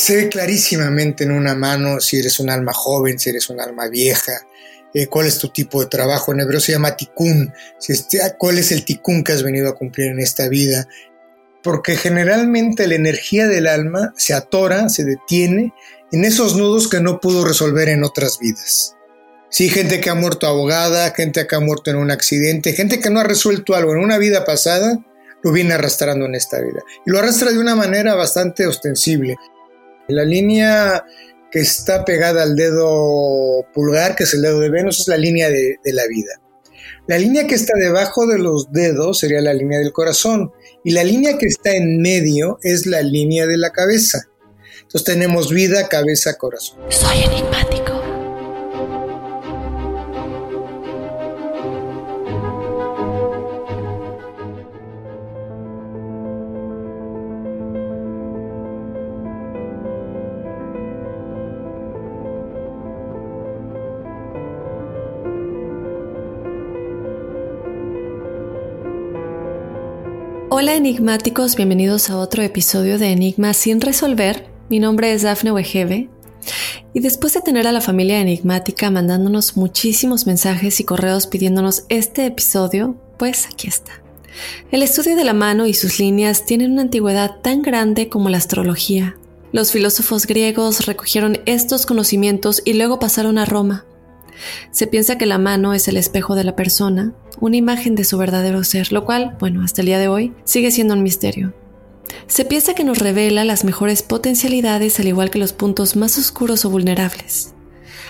Se ve clarísimamente en una mano si eres un alma joven, si eres un alma vieja, eh, cuál es tu tipo de trabajo. En hebreo se llama tikkun, si este, cuál es el tikkun que has venido a cumplir en esta vida. Porque generalmente la energía del alma se atora, se detiene en esos nudos que no pudo resolver en otras vidas. Sí, gente que ha muerto ahogada, gente que ha muerto en un accidente, gente que no ha resuelto algo en una vida pasada, lo viene arrastrando en esta vida. Y lo arrastra de una manera bastante ostensible. La línea que está pegada al dedo pulgar, que es el dedo de Venus, es la línea de, de, la vida. La línea que está debajo de los dedos sería la línea del corazón y la línea que está en medio es la línea de la cabeza. Entonces tenemos vida, cabeza, corazón. Soy enigmático. Hola enigmáticos, bienvenidos a otro episodio de Enigma sin resolver. Mi nombre es Dafne Wegebe y después de tener a la familia enigmática mandándonos muchísimos mensajes y correos pidiéndonos este episodio, pues aquí está. El estudio de la mano y sus líneas tienen una antigüedad tan grande como la astrología. Los filósofos griegos recogieron estos conocimientos y luego pasaron a Roma. Se piensa que la mano es el espejo de la persona, una imagen de su verdadero ser, lo cual, bueno, hasta el día de hoy sigue siendo un misterio. Se piensa que nos revela las mejores potencialidades al igual que los puntos más oscuros o vulnerables,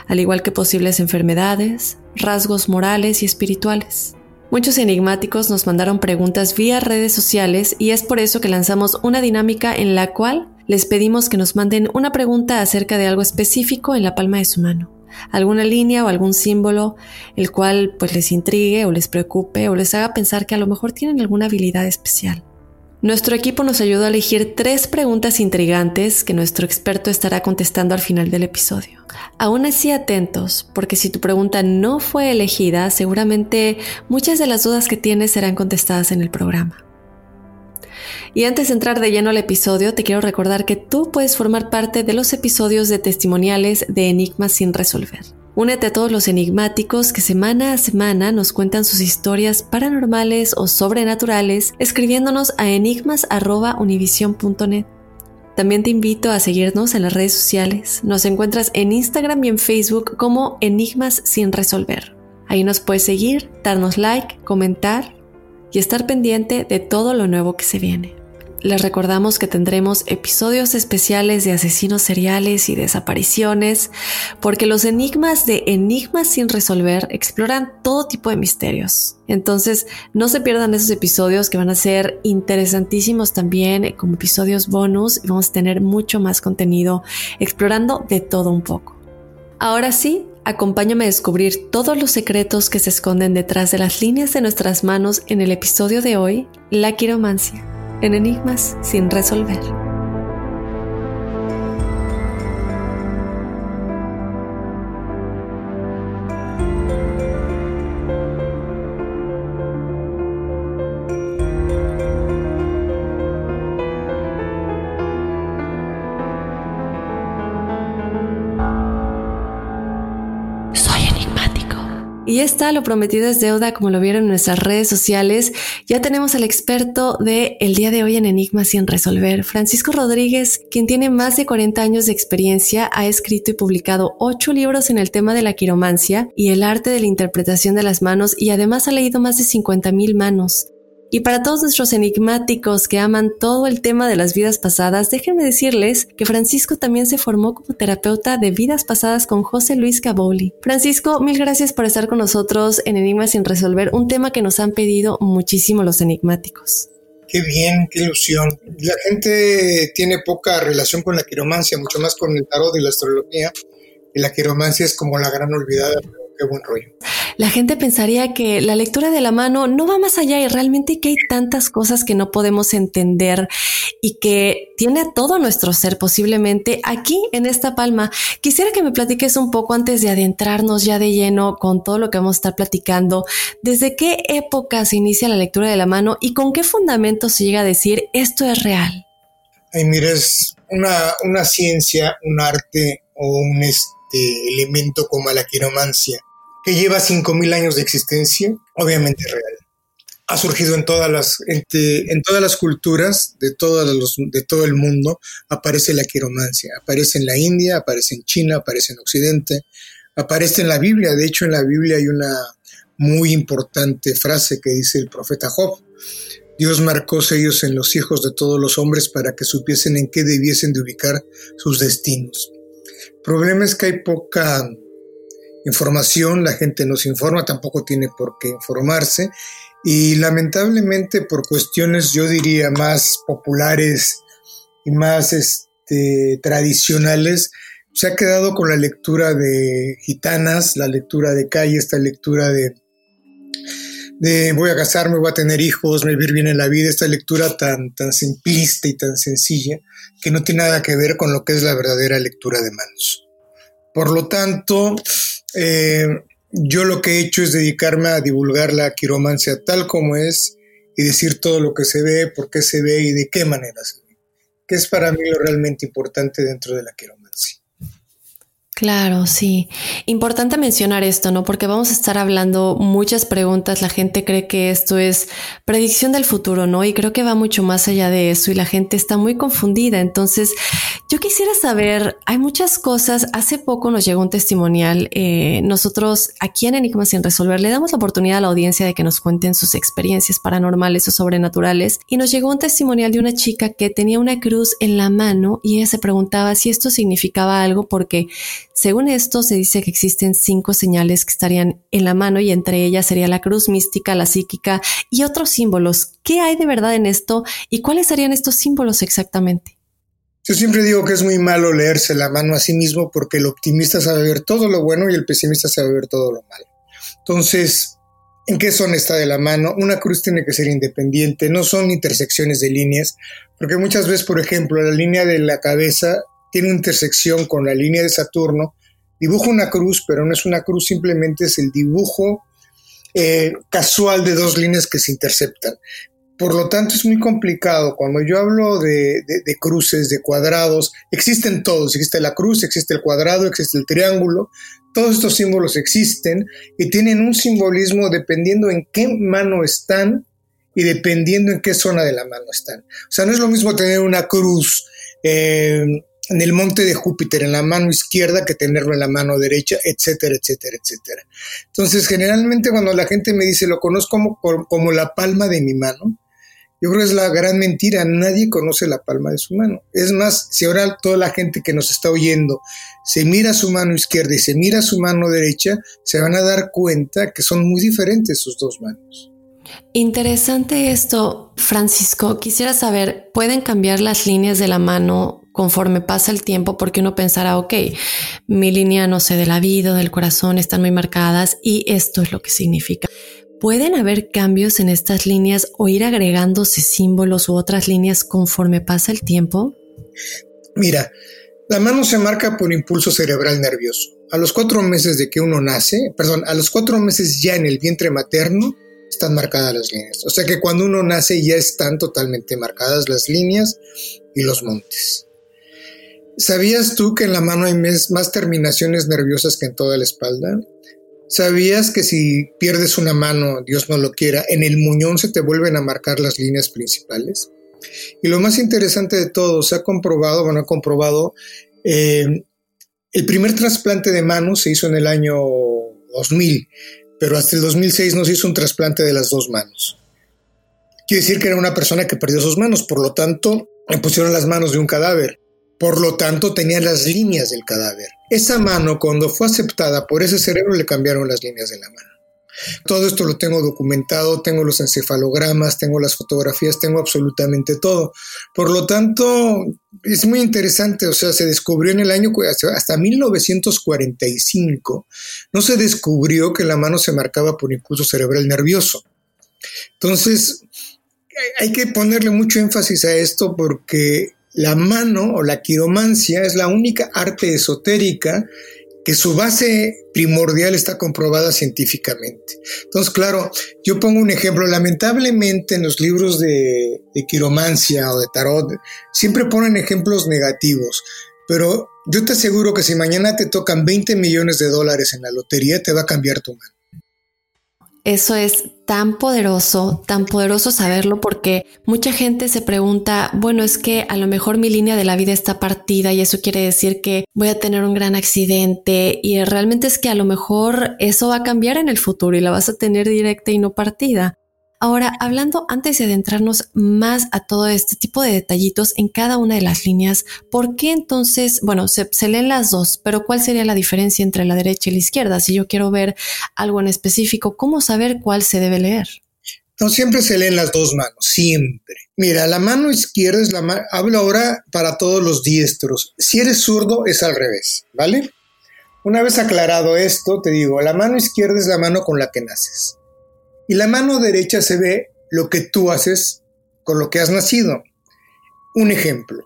al igual que posibles enfermedades, rasgos morales y espirituales. Muchos enigmáticos nos mandaron preguntas vía redes sociales y es por eso que lanzamos una dinámica en la cual les pedimos que nos manden una pregunta acerca de algo específico en la palma de su mano alguna línea o algún símbolo el cual pues les intrigue o les preocupe o les haga pensar que a lo mejor tienen alguna habilidad especial. Nuestro equipo nos ayudó a elegir tres preguntas intrigantes que nuestro experto estará contestando al final del episodio. Aún así atentos, porque si tu pregunta no fue elegida, seguramente muchas de las dudas que tienes serán contestadas en el programa. Y antes de entrar de lleno al episodio, te quiero recordar que tú puedes formar parte de los episodios de testimoniales de Enigmas sin resolver. Únete a todos los enigmáticos que semana a semana nos cuentan sus historias paranormales o sobrenaturales escribiéndonos a enigmas.univision.net. También te invito a seguirnos en las redes sociales. Nos encuentras en Instagram y en Facebook como Enigmas sin resolver. Ahí nos puedes seguir, darnos like, comentar y estar pendiente de todo lo nuevo que se viene. Les recordamos que tendremos episodios especiales de asesinos seriales y desapariciones, porque los enigmas de Enigmas sin resolver exploran todo tipo de misterios. Entonces, no se pierdan esos episodios que van a ser interesantísimos también como episodios bonus y vamos a tener mucho más contenido explorando de todo un poco. Ahora sí, acompáñame a descubrir todos los secretos que se esconden detrás de las líneas de nuestras manos en el episodio de hoy, La quiromancia en enigmas sin resolver. Y ya está, lo prometido es deuda, como lo vieron en nuestras redes sociales. Ya tenemos al experto de el día de hoy en Enigmas sin resolver, Francisco Rodríguez, quien tiene más de 40 años de experiencia, ha escrito y publicado ocho libros en el tema de la quiromancia y el arte de la interpretación de las manos y además ha leído más de 50 mil manos. Y para todos nuestros enigmáticos que aman todo el tema de las vidas pasadas, déjenme decirles que Francisco también se formó como terapeuta de vidas pasadas con José Luis Caboli. Francisco, mil gracias por estar con nosotros en Enigmas sin resolver, un tema que nos han pedido muchísimo los enigmáticos. Qué bien, qué ilusión. La gente tiene poca relación con la quiromancia, mucho más con el tarot y la astrología. Y la quiromancia es como la gran olvidada, qué buen rollo. La gente pensaría que la lectura de la mano no va más allá y realmente que hay tantas cosas que no podemos entender y que tiene todo nuestro ser posiblemente aquí en esta palma. Quisiera que me platiques un poco antes de adentrarnos ya de lleno con todo lo que vamos a estar platicando. ¿Desde qué época se inicia la lectura de la mano y con qué fundamento se llega a decir esto es real? Ay, mira, es una, una ciencia, un arte o un este, elemento como la quiromancia que lleva 5.000 años de existencia, obviamente real. Ha surgido en todas las, en, todas las culturas de, los, de todo el mundo, aparece la quiromancia. Aparece en la India, aparece en China, aparece en Occidente, aparece en la Biblia. De hecho, en la Biblia hay una muy importante frase que dice el profeta Job. Dios marcó sellos en los hijos de todos los hombres para que supiesen en qué debiesen de ubicar sus destinos. El problema es que hay poca información, la gente no se informa, tampoco tiene por qué informarse y lamentablemente por cuestiones yo diría más populares y más este, tradicionales, se ha quedado con la lectura de gitanas, la lectura de calle, esta lectura de, de voy a casarme, voy a tener hijos, me vivir bien en la vida, esta lectura tan, tan simplista y tan sencilla que no tiene nada que ver con lo que es la verdadera lectura de manos. Por lo tanto, eh, yo lo que he hecho es dedicarme a divulgar la quiromancia tal como es y decir todo lo que se ve, por qué se ve y de qué manera se ve, que es para mí lo realmente importante dentro de la quiromancia. Claro, sí. Importante mencionar esto, ¿no? Porque vamos a estar hablando muchas preguntas. La gente cree que esto es predicción del futuro, ¿no? Y creo que va mucho más allá de eso y la gente está muy confundida. Entonces, yo quisiera saber, hay muchas cosas. Hace poco nos llegó un testimonial. Eh, nosotros aquí en Enigma sin resolver le damos la oportunidad a la audiencia de que nos cuenten sus experiencias paranormales o sobrenaturales. Y nos llegó un testimonial de una chica que tenía una cruz en la mano y ella se preguntaba si esto significaba algo porque según esto, se dice que existen cinco señales que estarían en la mano y entre ellas sería la cruz mística, la psíquica y otros símbolos. ¿Qué hay de verdad en esto y cuáles serían estos símbolos exactamente? Yo siempre digo que es muy malo leerse la mano a sí mismo porque el optimista sabe ver todo lo bueno y el pesimista sabe ver todo lo malo. Entonces, ¿en qué zona está de la mano? Una cruz tiene que ser independiente, no son intersecciones de líneas, porque muchas veces, por ejemplo, la línea de la cabeza tiene intersección con la línea de Saturno, dibujo una cruz, pero no es una cruz, simplemente es el dibujo eh, casual de dos líneas que se interceptan. Por lo tanto, es muy complicado. Cuando yo hablo de, de, cruces, de cuadrados, existen todos. Existe la cruz, existe el cuadrado, existe el triángulo. Todos estos símbolos existen y tienen un simbolismo dependiendo en qué mano están y dependiendo en qué zona de la mano están. O sea, no es lo mismo tener una cruz eh, en el monte de Júpiter en la mano izquierda que tenerlo en la mano derecha, etcétera, etcétera, etcétera. Entonces, generalmente cuando la gente me dice, lo conozco como, como la palma de mi mano, yo creo que es la gran mentira, nadie conoce la palma de su mano. Es más, si ahora toda la gente que nos está oyendo se mira su mano izquierda y se mira su mano derecha, se van a dar cuenta que son muy diferentes sus dos manos. Interesante esto, Francisco. Quisiera saber, ¿pueden cambiar las líneas de la mano conforme pasa el tiempo? Porque uno pensará, ok, mi línea, no sé, de la vida, del corazón están muy marcadas y esto es lo que significa. ¿Pueden haber cambios en estas líneas o ir agregándose símbolos u otras líneas conforme pasa el tiempo? Mira, la mano se marca por impulso cerebral nervioso. A los cuatro meses de que uno nace, perdón, a los cuatro meses ya en el vientre materno, están marcadas las líneas. O sea que cuando uno nace ya están totalmente marcadas las líneas y los montes. ¿Sabías tú que en la mano hay más terminaciones nerviosas que en toda la espalda? ¿Sabías que si pierdes una mano, Dios no lo quiera, en el muñón se te vuelven a marcar las líneas principales? Y lo más interesante de todo, se ha comprobado, bueno, ha comprobado, eh, el primer trasplante de mano se hizo en el año 2000, pero hasta el 2006 no se hizo un trasplante de las dos manos. Quiere decir que era una persona que perdió sus manos, por lo tanto, le pusieron las manos de un cadáver. Por lo tanto, tenía las líneas del cadáver. Esa mano, cuando fue aceptada por ese cerebro, le cambiaron las líneas de la mano. Todo esto lo tengo documentado, tengo los encefalogramas, tengo las fotografías, tengo absolutamente todo. Por lo tanto, es muy interesante, o sea, se descubrió en el año hasta 1945, no se descubrió que la mano se marcaba por impulso cerebral nervioso. Entonces, hay que ponerle mucho énfasis a esto porque la mano o la quiromancia es la única arte esotérica que su base primordial está comprobada científicamente. Entonces, claro, yo pongo un ejemplo, lamentablemente en los libros de, quiromancia o de tarot siempre ponen ejemplos negativos, pero yo te aseguro que si mañana te tocan 20 millones de dólares en la lotería, te va a cambiar tu mano. Eso es tan poderoso, tan poderoso saberlo porque mucha gente se pregunta, bueno, es que a lo mejor mi línea de la vida está partida y eso quiere decir que voy a tener un gran accidente y realmente es que a lo mejor eso va a cambiar en el futuro y la vas a tener directa y no partida. Ahora, hablando antes de adentrarnos más a todo este tipo de detallitos en cada una de las líneas, ¿por qué entonces, bueno, se, leen las dos, pero cuál sería la diferencia entre la derecha y la izquierda? Si yo quiero ver algo en específico, ¿cómo saber cuál se debe leer? No, siempre se leen las dos manos, siempre. Mira, la mano izquierda es la mano, hablo ahora para todos los diestros. Si eres zurdo, es al revés, ¿vale? Una vez aclarado esto, te digo, la mano izquierda es la mano con la que naces y la mano derecha se ve lo que tú haces con lo que has nacido. Un ejemplo.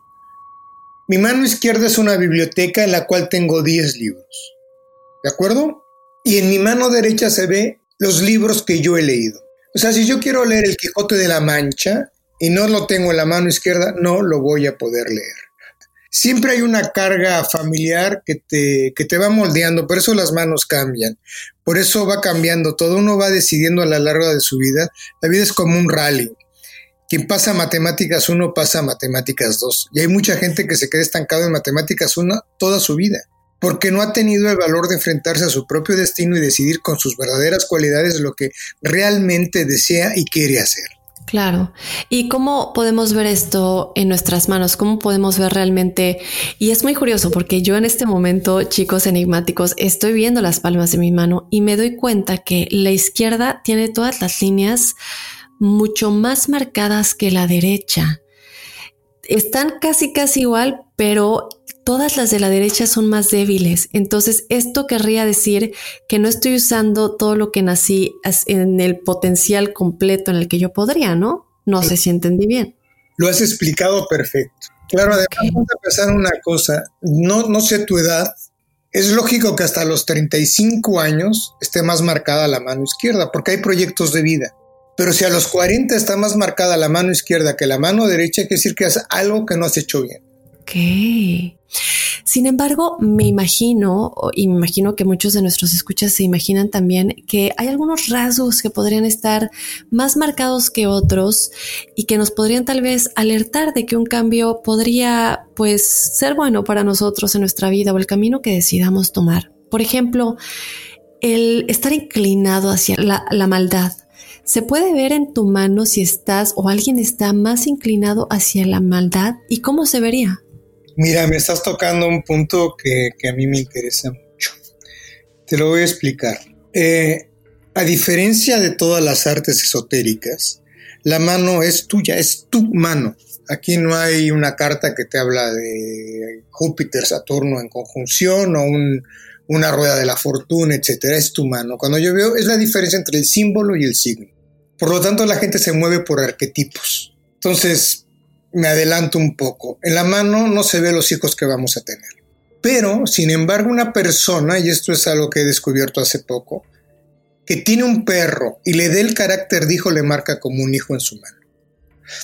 Mi mano izquierda es una biblioteca en la cual tengo 10 libros. ¿De acuerdo? Y en mi mano derecha se ve los libros que yo he leído. O sea, si yo quiero leer El Quijote de la Mancha y no lo tengo en la mano izquierda, no lo voy a poder leer siempre hay una carga familiar que te, que te va moldeando, por eso las manos cambian, por eso va cambiando todo, uno va decidiendo a lo largo de su vida, la vida es como un rally. Quien pasa matemáticas 1 pasa matemáticas 2. Y hay mucha gente que se queda estancado en matemáticas 1 toda su vida, porque no ha tenido el valor de enfrentarse a su propio destino y decidir con sus verdaderas cualidades lo que realmente desea y quiere hacer. Claro. ¿Y cómo podemos ver esto en nuestras manos? ¿Cómo podemos ver realmente? Y es muy curioso porque yo en este momento, chicos enigmáticos, estoy viendo las palmas de mi mano y me doy cuenta que la izquierda tiene todas las líneas mucho más marcadas que la derecha. Están casi casi igual, pero todas las de la derecha son más débiles. Entonces, esto querría decir que no estoy usando todo lo que nací en el potencial completo en el que yo podría, ¿no? No sé si entendí bien. Lo has explicado perfecto. Claro, además, vamos a empezar una cosa. No, no sé tu edad. Es lógico que hasta los 35 años esté más marcada la mano izquierda, porque hay proyectos de vida. Pero si a los 40 está más marcada la mano izquierda que la mano derecha, quiere decir que es algo que no has hecho bien. Ok. Sin embargo, me imagino, y me imagino que muchos de nuestros escuchas se imaginan también que hay algunos rasgos que podrían estar más marcados que otros y que nos podrían tal vez alertar de que un cambio podría pues ser bueno para nosotros en nuestra vida o el camino que decidamos tomar. Por ejemplo, el estar inclinado hacia la, la maldad. Se puede ver en tu mano si estás o alguien está más inclinado hacia la maldad y cómo se vería. Mira, me estás tocando un punto que, a mí me interesa mucho. Te lo voy a explicar. Eh, a diferencia de todas las artes esotéricas, la mano es tuya, es tu mano. Aquí no hay una carta que te habla de Júpiter, Saturno en conjunción o una rueda de la fortuna, etcétera. Es tu mano. Cuando yo veo, es la diferencia entre el símbolo y el signo. Por lo tanto, la gente se mueve por arquetipos. Entonces, me adelanto un poco. En la mano no se ve los hijos que vamos a tener. Pero, sin embargo, una persona, y esto es algo que he descubierto hace poco, que tiene un perro y le dé el carácter de hijo, le marca como un hijo en su mano.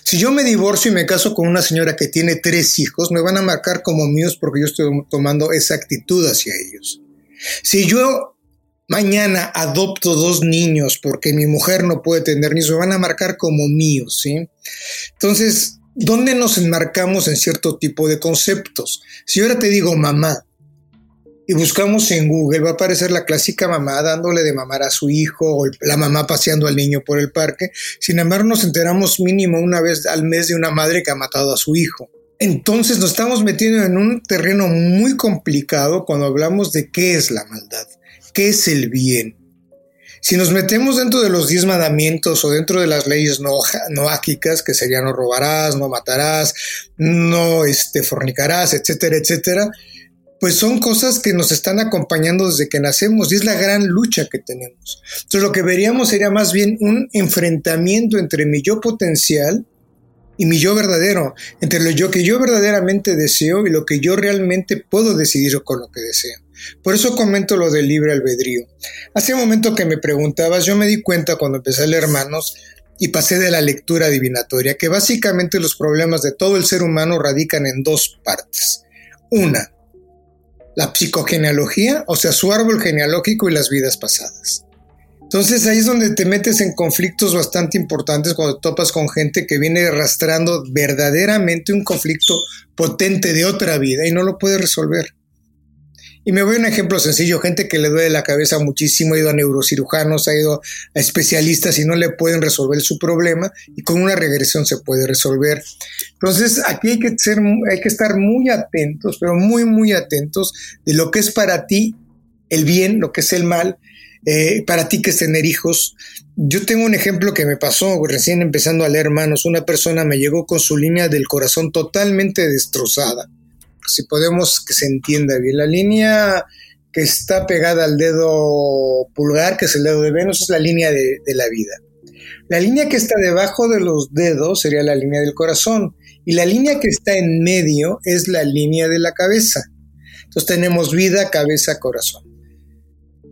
Si yo me divorcio y me caso con una señora que tiene tres hijos, me van a marcar como míos porque yo estoy tomando esa actitud hacia ellos. Si yo mañana adopto dos niños porque mi mujer no puede tener niños, me van a marcar como míos, ¿sí? Entonces, ¿dónde nos enmarcamos en cierto tipo de conceptos? Si ahora te digo mamá y buscamos en Google, va a aparecer la clásica mamá dándole de mamar a su hijo o la mamá paseando al niño por el parque. Sin embargo, nos enteramos mínimo una vez al mes de una madre que ha matado a su hijo. Entonces nos estamos metiendo en un terreno muy complicado cuando hablamos de qué es la maldad, qué es el bien. Si nos metemos dentro de los diez mandamientos o dentro de las leyes no, noáquicas, que serían no robarás, no matarás, no este, fornicarás, etcétera, etcétera, pues son cosas que nos están acompañando desde que nacemos y es la gran lucha que tenemos. Entonces lo que veríamos sería más bien un enfrentamiento entre mi yo potencial y mi yo verdadero, entre lo yo que yo verdaderamente deseo y lo que yo realmente puedo decidir con lo que deseo. Por eso comento lo del libre albedrío. Hace un momento que me preguntabas, yo me di cuenta cuando empecé a leer Hermanos y pasé de la lectura adivinatoria que básicamente los problemas de todo el ser humano radican en dos partes. Una, la psicogenealogía, o sea, su árbol genealógico y las vidas pasadas. Entonces ahí es donde te metes en conflictos bastante importantes cuando topas con gente que viene arrastrando verdaderamente un conflicto potente de otra vida y no lo puede resolver. Y me voy a un ejemplo sencillo, gente que le duele la cabeza muchísimo, ha ido a neurocirujanos, ha ido a especialistas y no le pueden resolver su problema y con una regresión se puede resolver. Entonces aquí hay que, ser, hay que estar muy atentos, pero muy, muy atentos de lo que es para ti el bien, lo que es el mal, eh, para ti que es tener hijos. Yo tengo un ejemplo que me pasó recién empezando a leer manos. Una persona me llegó con su línea del corazón totalmente destrozada si podemos que se entienda bien. La línea que está pegada al dedo pulgar, que es el dedo de Venus, es la línea de, la vida. La línea que está debajo de los dedos sería la línea del corazón y la línea que está en medio es la línea de la cabeza. Entonces tenemos vida, cabeza, corazón.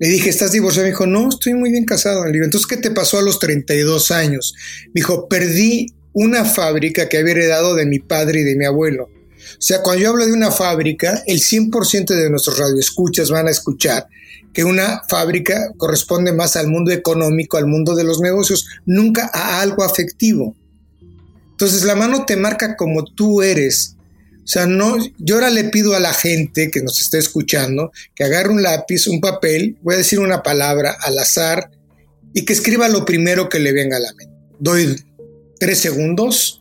Le dije, ¿estás divorciado? Me dijo, no, estoy muy bien casado. Le digo, entonces, ¿qué te pasó a los 32 años? Me dijo, perdí una fábrica que había heredado de mi padre y de mi abuelo. O sea, cuando yo hablo de una fábrica, el 100% de nuestros radioescuchas van a escuchar que una fábrica corresponde más al mundo económico, al mundo de los negocios, nunca a algo afectivo. Entonces la mano te marca como tú eres. O sea, no, yo ahora le pido a la gente que nos esté escuchando que agarre un lápiz, un papel, voy a decir una palabra al azar y que escriba lo primero que le venga a la mente. Doy tres segundos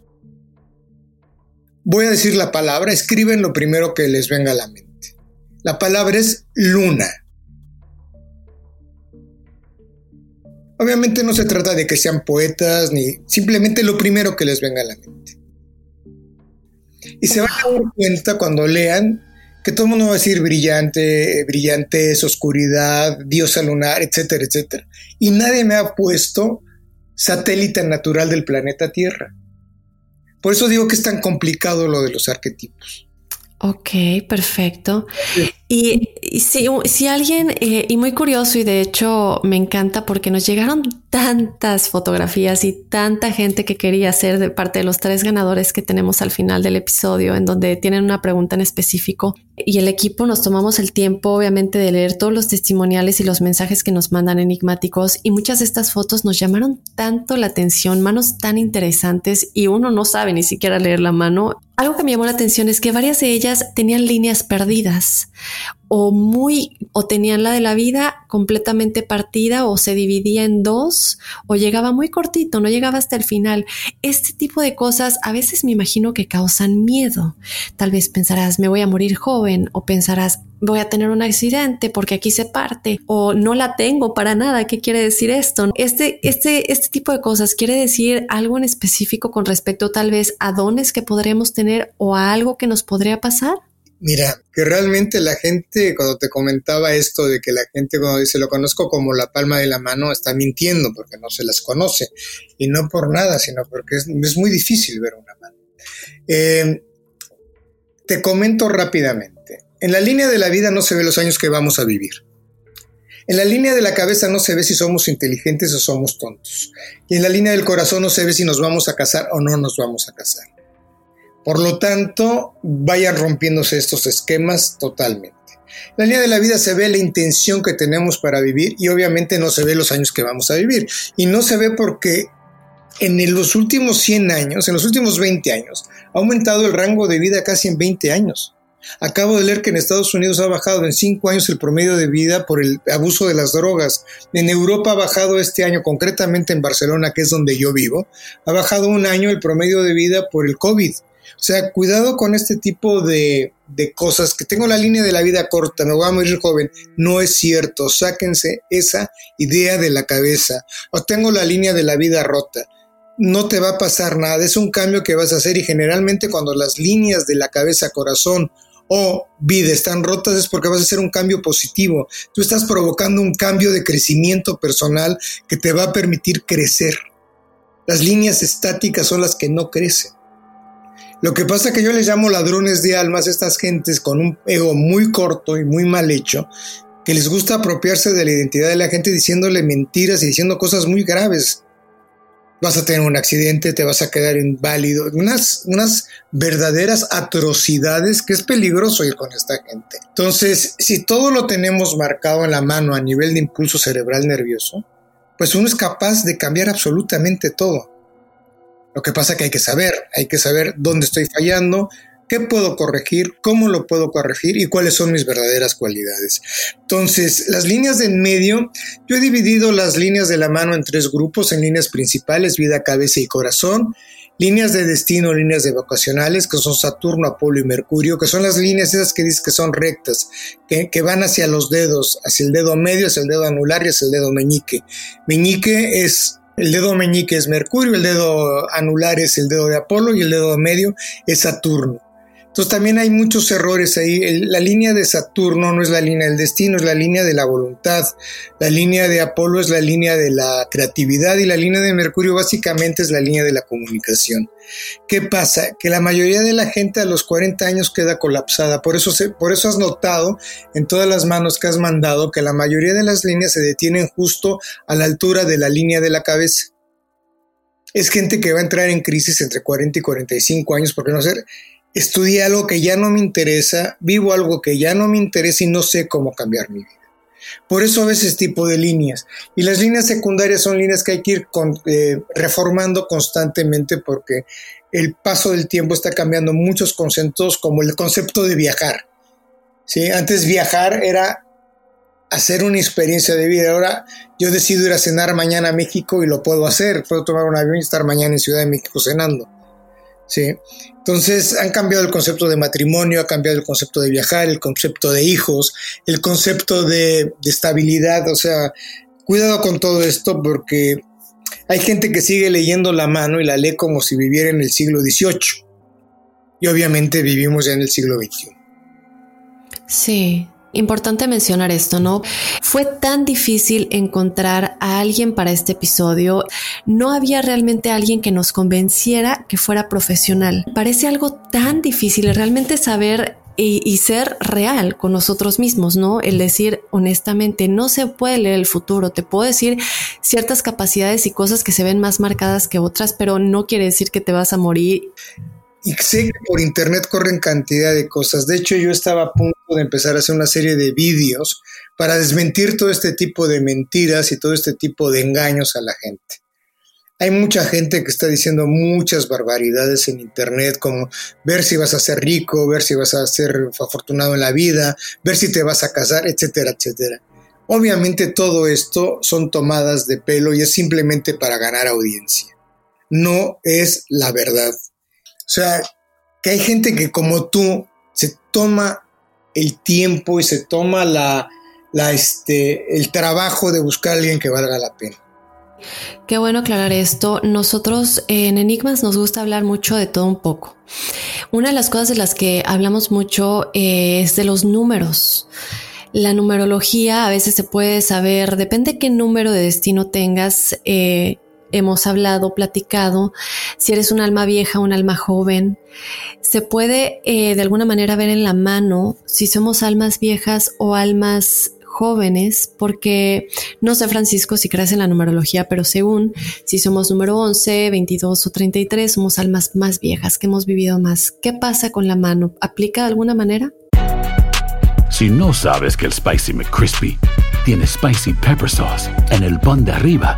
Voy a decir la palabra, escriben lo primero que les venga a la mente. La palabra es luna. Obviamente no se trata de que sean poetas, ni simplemente lo primero que les venga a la mente. Y se van a dar cuenta cuando lean que todo el mundo va a decir brillante, brillantes, oscuridad, diosa lunar, etcétera, etcétera. Y nadie me ha puesto satélite natural del planeta Tierra. Por eso digo que es tan complicado lo de los arquetipos. Ok, perfecto. Y, si, alguien, eh, y muy curioso, y de hecho me encanta porque nos llegaron tantas fotografías y tanta gente que quería ser de parte de los tres ganadores que tenemos al final del episodio, en donde tienen una pregunta en específico. Y el equipo nos tomamos el tiempo, obviamente, de leer todos los testimoniales y los mensajes que nos mandan enigmáticos. Y muchas de estas fotos nos llamaron tanto la atención, manos tan interesantes, y uno no sabe ni siquiera leer la mano. Algo que me llamó la atención es que varias de ellas tenían líneas perdidas o muy o tenían la de la vida completamente partida o se dividía en dos o llegaba muy cortito, no llegaba hasta el final. Este tipo de cosas a veces me imagino que causan miedo. Tal vez pensarás, me voy a morir joven o pensarás, voy a tener un accidente porque aquí se parte o no la tengo para nada. ¿Qué quiere decir esto? Este, este, este tipo de cosas quiere decir algo en específico con respecto tal vez a dones que podríamos tener o a algo que nos podría pasar. Mira, que realmente la gente, cuando te comentaba esto de que la gente cuando dice lo conozco como la palma de la mano, está mintiendo porque no se las conoce. Y no por nada, sino porque es, muy difícil ver una mano. Eh, te comento rápidamente. En la línea de la vida no se ve los años que vamos a vivir. En la línea de la cabeza no se ve si somos inteligentes o somos tontos. Y en la línea del corazón no se ve si nos vamos a casar o no nos vamos a casar. Por lo tanto, vayan rompiéndose estos esquemas totalmente. La línea de la vida se ve la intención que tenemos para vivir y obviamente no se ve los años que vamos a vivir. Y no se ve porque en los últimos 100 años, en los últimos 20 años, ha aumentado el rango de vida casi en 20 años. Acabo de leer que en Estados Unidos ha bajado en 5 años el promedio de vida por el abuso de las drogas. En Europa ha bajado este año, concretamente en Barcelona, que es donde yo vivo, ha bajado un año el promedio de vida por el COVID. O sea, cuidado con este tipo de, cosas, que tengo la línea de la vida corta, me voy a morir joven. No es cierto, sáquense esa idea de la cabeza. O tengo la línea de la vida rota. No te va a pasar nada, es un cambio que vas a hacer y generalmente cuando las líneas de la cabeza, corazón o vida están rotas es porque vas a hacer un cambio positivo. Tú estás provocando un cambio de crecimiento personal que te va a permitir crecer. Las líneas estáticas son las que no crecen. Lo que pasa es que yo les llamo ladrones de almas estas gentes con un ego muy corto y muy mal hecho, que les gusta apropiarse de la identidad de la gente diciéndole mentiras y diciendo cosas muy graves. Vas a tener un accidente, te vas a quedar inválido, unas, unas verdaderas atrocidades que es peligroso ir con esta gente. Entonces, si todo lo tenemos marcado en la mano a nivel de impulso cerebral nervioso, pues uno es capaz de cambiar absolutamente todo. Lo que pasa es que hay que saber, hay que saber dónde estoy fallando, qué puedo corregir, cómo lo puedo corregir y cuáles son mis verdaderas cualidades. Entonces, las líneas de en medio, yo he dividido las líneas de la mano en tres grupos, en líneas principales, vida, cabeza y corazón, líneas de destino, líneas de vocacionales, que son Saturno, Apolo y Mercurio, que son las líneas esas que dices que son rectas, que, que van hacia los dedos, hacia el dedo medio, hacia el dedo anular y hacia el dedo meñique. Meñique es el dedo meñique es Mercurio, el dedo anular es el dedo de Apolo y el dedo medio es Saturno. Entonces también hay muchos errores ahí. la línea de Saturno no es la línea del destino, es la línea de la voluntad. La línea de Apolo es la línea de la creatividad y la línea de Mercurio básicamente es la línea de la comunicación. ¿Qué pasa? Que la mayoría de la gente a los 40 años queda colapsada. Por eso, por eso has notado en todas las manos que has mandado que la mayoría de las líneas se detienen justo a la altura de la línea de la cabeza. Es gente que va a entrar en crisis entre 40 y 45 años porque no sé estudié algo que ya no me interesa, vivo algo que ya no me interesa y no sé cómo cambiar mi vida. Por eso ves ese tipo de líneas. Y las líneas secundarias son líneas que hay que ir eh, reformando constantemente porque el paso del tiempo está cambiando muchos conceptos, como el concepto de viajar. ¿sí? Antes viajar era hacer una experiencia de vida. Ahora yo decido ir a cenar mañana a México y lo puedo hacer. Puedo tomar un avión y estar mañana en Ciudad de México cenando. ¿Sí? Entonces han cambiado el concepto de matrimonio, ha cambiado el concepto de viajar, el concepto de hijos, el concepto de, estabilidad, o sea, cuidado con todo esto porque hay gente que sigue leyendo la mano y la lee como si viviera en el siglo XVIII. Y obviamente vivimos ya en el siglo XXI. Sí, Importante mencionar esto, ¿no? Fue tan difícil encontrar a alguien para este episodio. No había realmente alguien que nos convenciera que fuera profesional. Parece algo tan difícil realmente saber y, ser real con nosotros mismos, ¿no? El decir honestamente, no se puede leer el futuro, te puedo decir ciertas capacidades y cosas que se ven más marcadas que otras, pero no quiere decir que te vas a morir. Y sé que por internet corren cantidad de cosas. De hecho, yo estaba a punto de empezar a hacer una serie de vídeos para desmentir todo este tipo de mentiras y todo este tipo de engaños a la gente. Hay mucha gente que está diciendo muchas barbaridades en Internet, como ver si vas a ser rico, ver si vas a ser afortunado en la vida, ver si te vas a casar, etcétera, etcétera. Obviamente todo esto son tomadas de pelo y es simplemente para ganar audiencia. No es la verdad. O sea, que hay gente que como tú se toma el tiempo y se toma la, la este, el trabajo de buscar a alguien que valga la pena. Qué bueno aclarar esto. Nosotros en Enigmas nos gusta hablar mucho de todo un poco. Una de las cosas de las que hablamos mucho eh, es de los números. La numerología a veces se puede saber, depende qué número de destino tengas. Eh, hemos hablado, platicado, si eres un alma vieja, un alma joven. Se puede eh, de alguna manera ver en la mano si somos almas viejas o almas jóvenes, porque no sé, Francisco, si crees en la numerología, pero según si somos número 11, 22 o 33, somos almas más viejas, que hemos vivido más. ¿Qué pasa con la mano? ¿Aplica de alguna manera? Si no sabes que el Spicy McCrispy tiene Spicy Pepper Sauce en el pan de arriba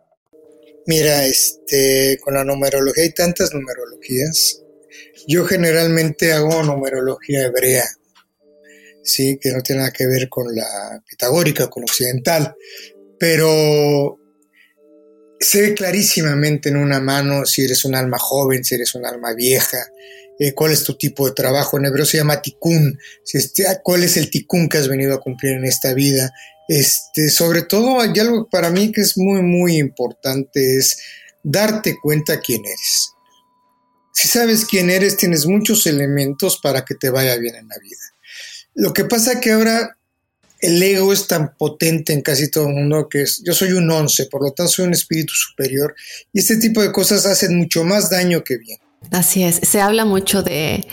Mira, este, con la numerología hay tantas numerologías. Yo generalmente hago numerología hebrea, sí, que no tiene nada que ver con la pitagórica, con la occidental, pero se ve clarísimamente en una mano si eres un alma joven, si eres un alma vieja, eh, cuál es tu tipo de trabajo. En hebreo se llama tikkun, cuál es el tikkun que has venido a cumplir en esta vida, este, sobre todo, hay algo para mí que es muy, muy importante, es darte cuenta quién eres. Si sabes quién eres, tienes muchos elementos para que te vaya bien en la vida. Lo que pasa que ahora el ego es tan potente en casi todo el mundo que es, yo soy un once, por lo tanto soy un espíritu superior y este tipo de cosas hacen mucho más daño que bien. Así es, se habla mucho de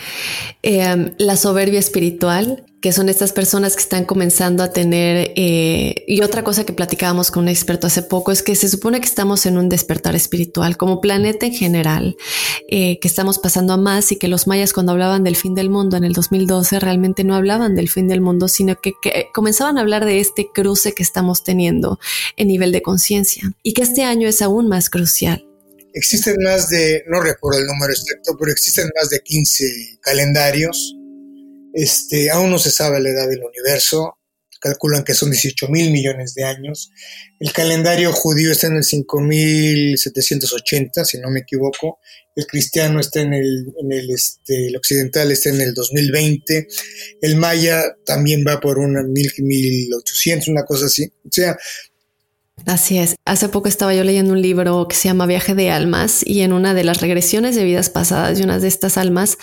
em, la soberbia espiritual, que son estas personas que están comenzando a tener, eh, y otra cosa que platicábamos con un experto hace poco es que se supone que estamos en un despertar espiritual como planeta en general, eh, que estamos pasando a más y que los mayas cuando hablaban del fin del mundo en el 2012 realmente no hablaban del fin del mundo, sino que, que comenzaban a hablar de este cruce que estamos teniendo en nivel de conciencia y que este año es aún más crucial Existen más de, no recuerdo el número exacto, pero existen más de 15 calendarios. Este, aún no se sabe la edad del universo, calculan que son 18 mil millones de años. El calendario judío está en el 5780, si no me equivoco. El cristiano está en el, en el, este, el occidental está en el 2020. El maya también va por una 1800, una cosa así. O sea, Así es. Hace poco estaba yo leyendo un libro que se llama Viaje de Almas y en una de las regresiones de vidas pasadas de una de estas almas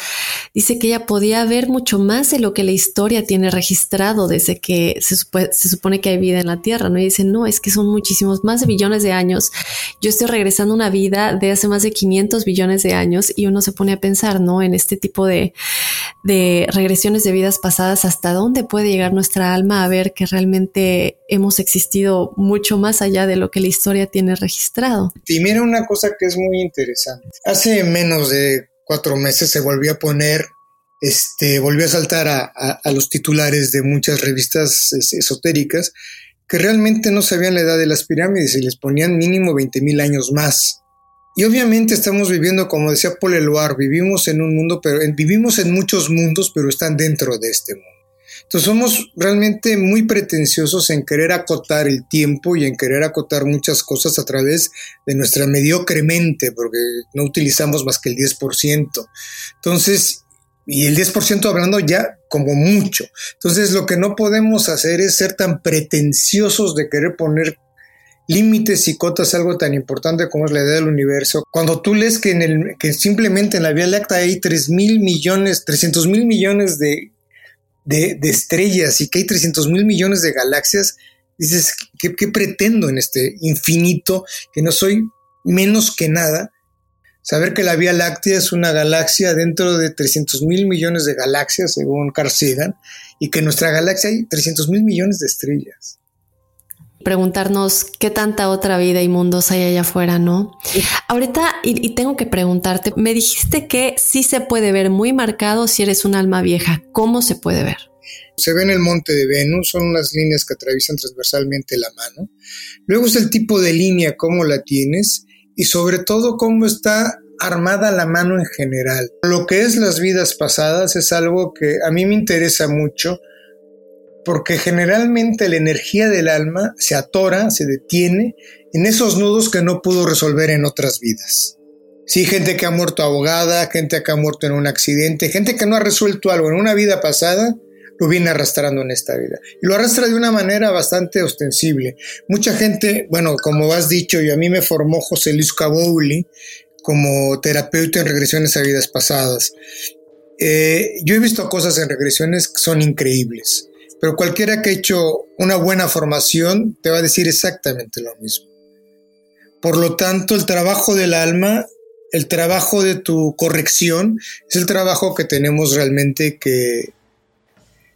dice que ella podía ver mucho más de lo que la historia tiene registrado desde que se, supone que hay vida en la Tierra, ¿no? Y dice, no, es que son muchísimos, más de billones de años. Yo estoy regresando una vida de hace más de 500 billones de años y uno se pone a pensar, ¿no? En este tipo de, de regresiones de vidas pasadas, hasta dónde puede llegar nuestra alma a ver que realmente hemos existido mucho más allá de lo que la historia tiene registrado. Y mira una cosa que es muy interesante. Hace menos de cuatro meses se volvió a poner, este, volvió a saltar a, los titulares de muchas revistas esotéricas que realmente no sabían la edad de las pirámides y les ponían mínimo 20 mil años más. Y obviamente estamos viviendo, como decía Paul Eluard, vivimos en un mundo, pero vivimos en muchos mundos, pero están dentro de este mundo. Entonces somos realmente muy pretenciosos en querer acotar el tiempo y en querer acotar muchas cosas a través de nuestra mediocre mente, porque no utilizamos más que el 10%. Entonces, y el 10% hablando ya como mucho. Entonces lo que no podemos hacer es ser tan pretenciosos de querer poner límites y cotas algo tan importante como es la idea del universo. Cuando tú lees que, en el, que simplemente en la Vía Láctea hay 3 mil millones, 300 mil millones de de, estrellas y que hay 300 mil millones de galaxias, dices, ¿qué, pretendo en este infinito? Que no soy menos que nada. Saber que la Vía Láctea es una galaxia dentro de 300 mil millones de galaxias, según Carl Sagan, y que en nuestra galaxia hay 300 mil millones de estrellas preguntarnos qué tanta otra vida y mundos hay allá afuera, ¿no? Ahorita, y, tengo que preguntarte, me dijiste que sí se puede ver muy marcado si eres un alma vieja. ¿Cómo se puede ver? Se ve en el monte de Venus, son unas líneas que atraviesan transversalmente la mano. Luego es el tipo de línea, cómo la tienes y sobre todo cómo está armada la mano en general. Lo que es las vidas pasadas es algo que a mí me interesa mucho porque generalmente la energía del alma se atora, se detiene en esos nudos que no pudo resolver en otras vidas. Sí, gente que ha muerto ahogada, gente que ha muerto en un accidente, gente que no ha resuelto algo en una vida pasada, lo viene arrastrando en esta vida. Y lo arrastra de una manera bastante ostensible. Mucha gente, bueno, como has dicho, y a mí me formó José Luis Cabowli como terapeuta en regresiones a vidas pasadas. Eh, yo he visto cosas en regresiones que son increíbles pero cualquiera que ha hecho una buena formación te va a decir exactamente lo mismo. Por lo tanto, el trabajo del alma, el trabajo de tu corrección, es el trabajo que tenemos realmente que,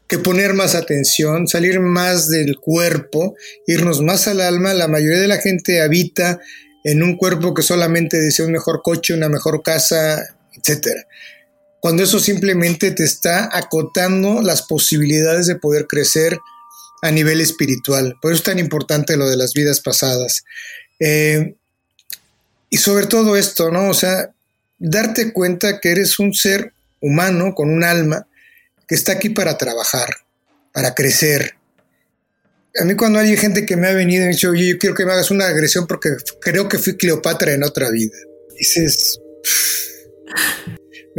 que poner más atención, salir más del cuerpo, irnos más al alma. La mayoría de la gente habita en un cuerpo que solamente desea un mejor coche, una mejor casa, etcétera cuando eso simplemente te está acotando las posibilidades de poder crecer a nivel espiritual. Por eso es tan importante lo de las vidas pasadas. Eh, y sobre todo esto, ¿no? O sea, darte cuenta que eres un ser humano con un alma que está aquí para trabajar, para crecer. A mí cuando hay gente que me ha venido y me dicho, oye, yo quiero que me hagas una agresión porque creo que fui Cleopatra en otra vida. Dices,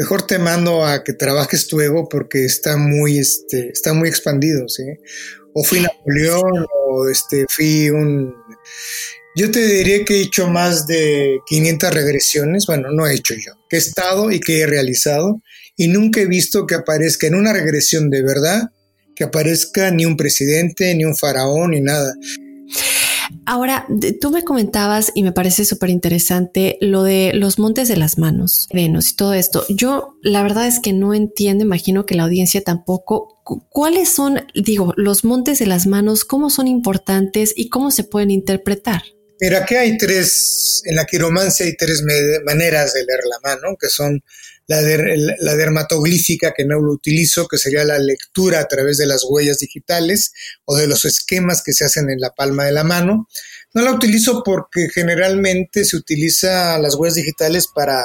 mejor te mando a que trabajes tu ego porque está muy, este, está muy expandido, ¿sí? O fui Napoleón o este, fui un... Yo te diría que he hecho más de 500 regresiones, bueno, no he hecho yo, que he estado y que he realizado y nunca he visto que aparezca en una regresión de verdad, que aparezca ni un presidente, ni un faraón, ni nada. Ahora, tú me comentabas y me parece súper interesante lo de los montes de las manos, Venus y todo esto. Yo la verdad es que no entiendo, imagino que la audiencia tampoco. ¿Cuáles son, digo, los montes de las manos? ¿Cómo son importantes y cómo se pueden interpretar? Mira, aquí hay tres, en la quiromancia hay tres maneras de leer la mano, que son la, la dermatoglífica, que no lo utilizo, que sería la lectura a través de las huellas digitales o de los esquemas que se hacen en la palma de la mano. No la utilizo porque generalmente se utiliza las huellas digitales para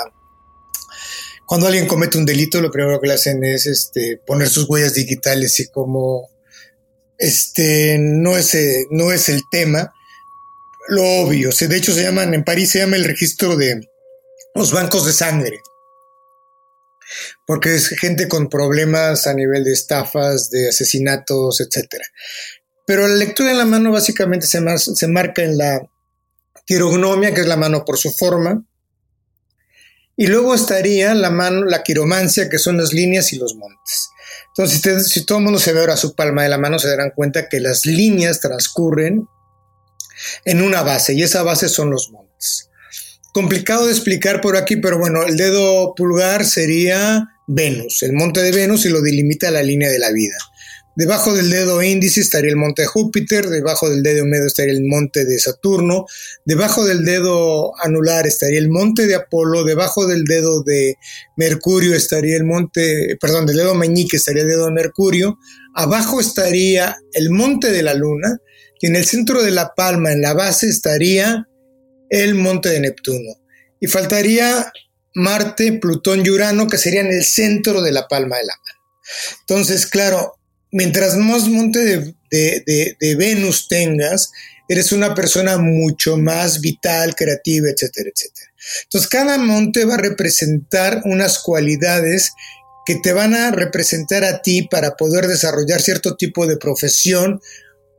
cuando alguien comete un delito, lo primero que le hacen es este, poner sus huellas digitales y como este no es, no es el tema, lo obvio. de hecho, se llaman, en París se llama el registro de los bancos de sangre. Porque es gente con problemas a nivel de estafas, de asesinatos, etc. Pero la lectura en la mano básicamente se, se marca en la quirognomia, que es la mano por su forma, y luego estaría la mano, la quiromancia, que son las líneas y los montes. Entonces, si, todo el mundo se ve ahora su palma de la mano, se darán cuenta que las líneas transcurren en una base, y esa base son los montes. Complicado de explicar por aquí, pero bueno, el dedo pulgar sería Venus, el monte de Venus, y lo delimita la línea de la vida. Debajo del dedo índice estaría el monte de Júpiter, debajo del dedo medio estaría el monte de Saturno, debajo del dedo anular estaría el monte de Apolo, debajo del dedo de Mercurio estaría el monte, perdón, del dedo meñique estaría el dedo de Mercurio, abajo estaría el monte de la Luna y en el centro de la palma, en la base, estaría el monte de Neptuno. Y faltaría Marte, Plutón y Urano, que serían el centro de la palma de la mano. Entonces, claro, mientras más monte de, Venus tengas, eres una persona mucho más vital, creativa, etcétera, etcétera. Entonces, cada monte va a representar unas cualidades que te van a representar a ti para poder desarrollar cierto tipo de profesión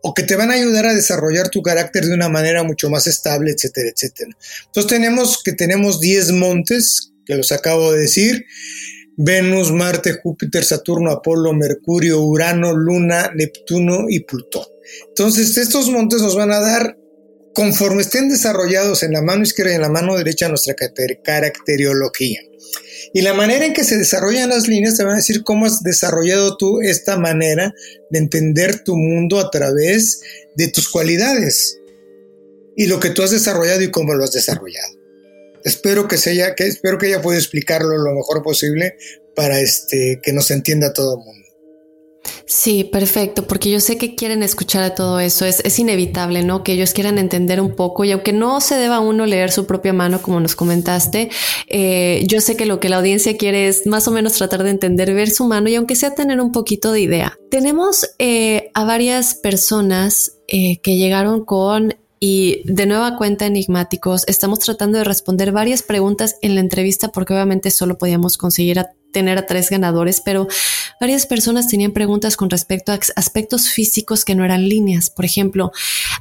o que te van a ayudar a desarrollar tu carácter de una manera mucho más estable, etcétera, etcétera. Entonces tenemos que tenemos 10 montes, que los acabo de decir, Venus, Marte, Júpiter, Saturno, Apolo, Mercurio, Urano, Luna, Neptuno y Plutón. Entonces, estos montes nos van a dar, conforme estén desarrollados en la mano izquierda y en la mano derecha, nuestra caracteriología. Y la manera en que se desarrollan las líneas te van a decir cómo has desarrollado tú esta manera de entender tu mundo a través de tus cualidades y lo que tú has desarrollado y cómo lo has desarrollado. Espero que, se que, espero que ella pueda explicarlo lo mejor posible para este, que nos entienda todo el mundo. Sí, perfecto, porque yo sé que quieren escuchar a todo eso, es, es, inevitable, ¿no? Que ellos quieran entender un poco y aunque no se deba uno leer su propia mano, como nos comentaste, eh, yo sé que lo que la audiencia quiere es más o menos tratar de entender, ver su mano y aunque sea tener un poquito de idea. Tenemos eh, a varias personas eh, que llegaron con y de nueva cuenta enigmáticos, estamos tratando de responder varias preguntas en la entrevista porque obviamente solo podíamos conseguir tener a tres ganadores, pero varias personas tenían preguntas con respecto a aspectos físicos que no eran líneas. Por ejemplo,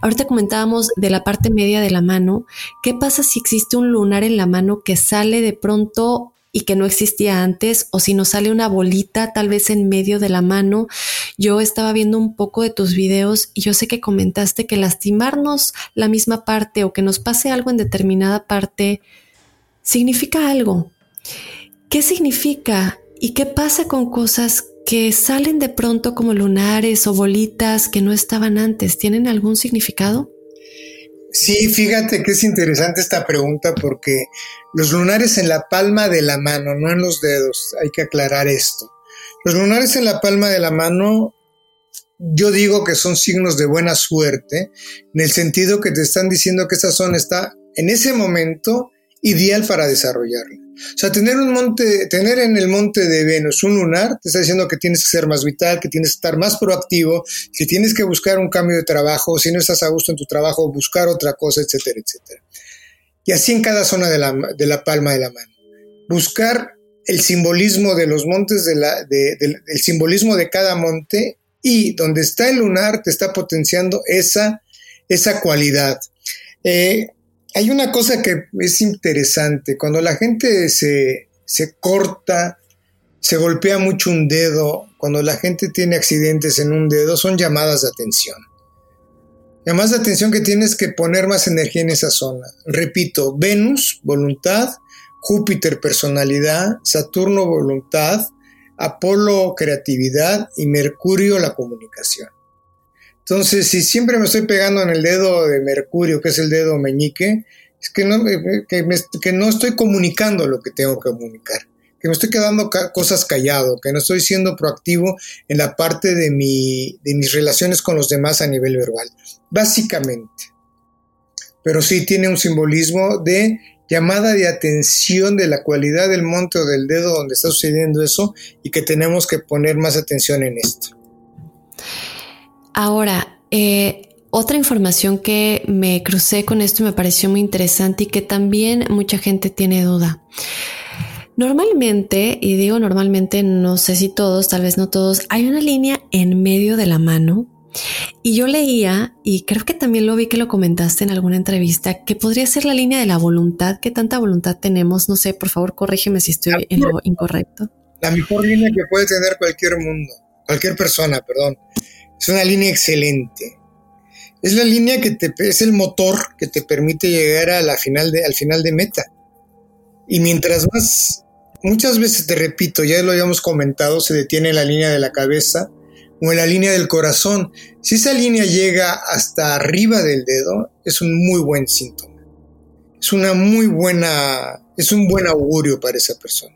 ahorita comentábamos de la parte media de la mano. ¿Qué pasa si existe un lunar en la mano que sale de pronto y que no existía antes, o si nos sale una bolita tal vez en medio de la mano. Yo estaba viendo un poco de tus videos y yo sé que comentaste que lastimarnos la misma parte o que nos pase algo en determinada parte significa algo. ¿Qué significa y qué pasa con cosas que salen de pronto como lunares o bolitas que no estaban antes? ¿Tienen algún significado? Sí, fíjate que es interesante esta pregunta porque los lunares en la palma de la mano, no en los dedos, hay que aclarar esto. Los lunares en la palma de la mano, yo digo que son signos de buena suerte, en el sentido que te están diciendo que esa zona está en ese momento ideal para desarrollarla. O sea, tener un monte, tener en el monte de Venus un lunar, te está diciendo que tienes que ser más vital, que tienes que estar más proactivo, que tienes que buscar un cambio de trabajo, si no estás a gusto en tu trabajo, buscar otra cosa, etcétera, etcétera. Y así en cada zona de la, de la palma de la mano. Buscar el simbolismo de los montes, de la, de, el simbolismo de cada monte y donde está el lunar te está potenciando esa, esa cualidad. Eh, hay una cosa que es interesante, cuando la gente se, corta, se golpea mucho un dedo, cuando la gente tiene accidentes en un dedo, son llamadas de atención. Llamadas de atención que tienes que poner más energía en esa zona. Repito, Venus, voluntad, Júpiter, personalidad, Saturno, voluntad, Apolo, creatividad y Mercurio, la comunicación. Entonces, si siempre me estoy pegando en el dedo de Mercurio, que es el dedo meñique, es que no, que, no estoy comunicando lo que tengo que comunicar, que me estoy quedando cosas callado, que no estoy siendo proactivo en la parte de, mi, de mis relaciones con los demás a nivel verbal, básicamente. Pero sí tiene un simbolismo de llamada de atención de la cualidad del monte o del dedo donde está sucediendo eso y que tenemos que poner más atención en esto. Ahora, eh, otra información que me crucé con esto y me pareció muy interesante y que también mucha gente tiene duda. Normalmente, y digo normalmente, no sé si todos, tal vez no todos, hay una línea en medio de la mano Y yo leía, y creo que también lo vi que lo comentaste en alguna entrevista, que podría ser la línea de la voluntad. ¿Qué tanta voluntad tenemos? No sé, por favor, corrígeme si estoy en lo incorrecto. La mejor línea que puede tener cualquier mundo, cualquier persona, perdón. Es una línea excelente. Es la línea que te, es el motor que te permite llegar a la final de, al final de meta. Y mientras más, muchas veces te repito, ya lo habíamos comentado, se detiene en la línea de la cabeza o en la línea del corazón. Si esa línea llega hasta arriba del dedo, es un muy buen síntoma. Es una muy buena, es un buen augurio para esa persona.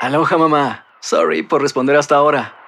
Aloha mamá, sorry por responder hasta ahora.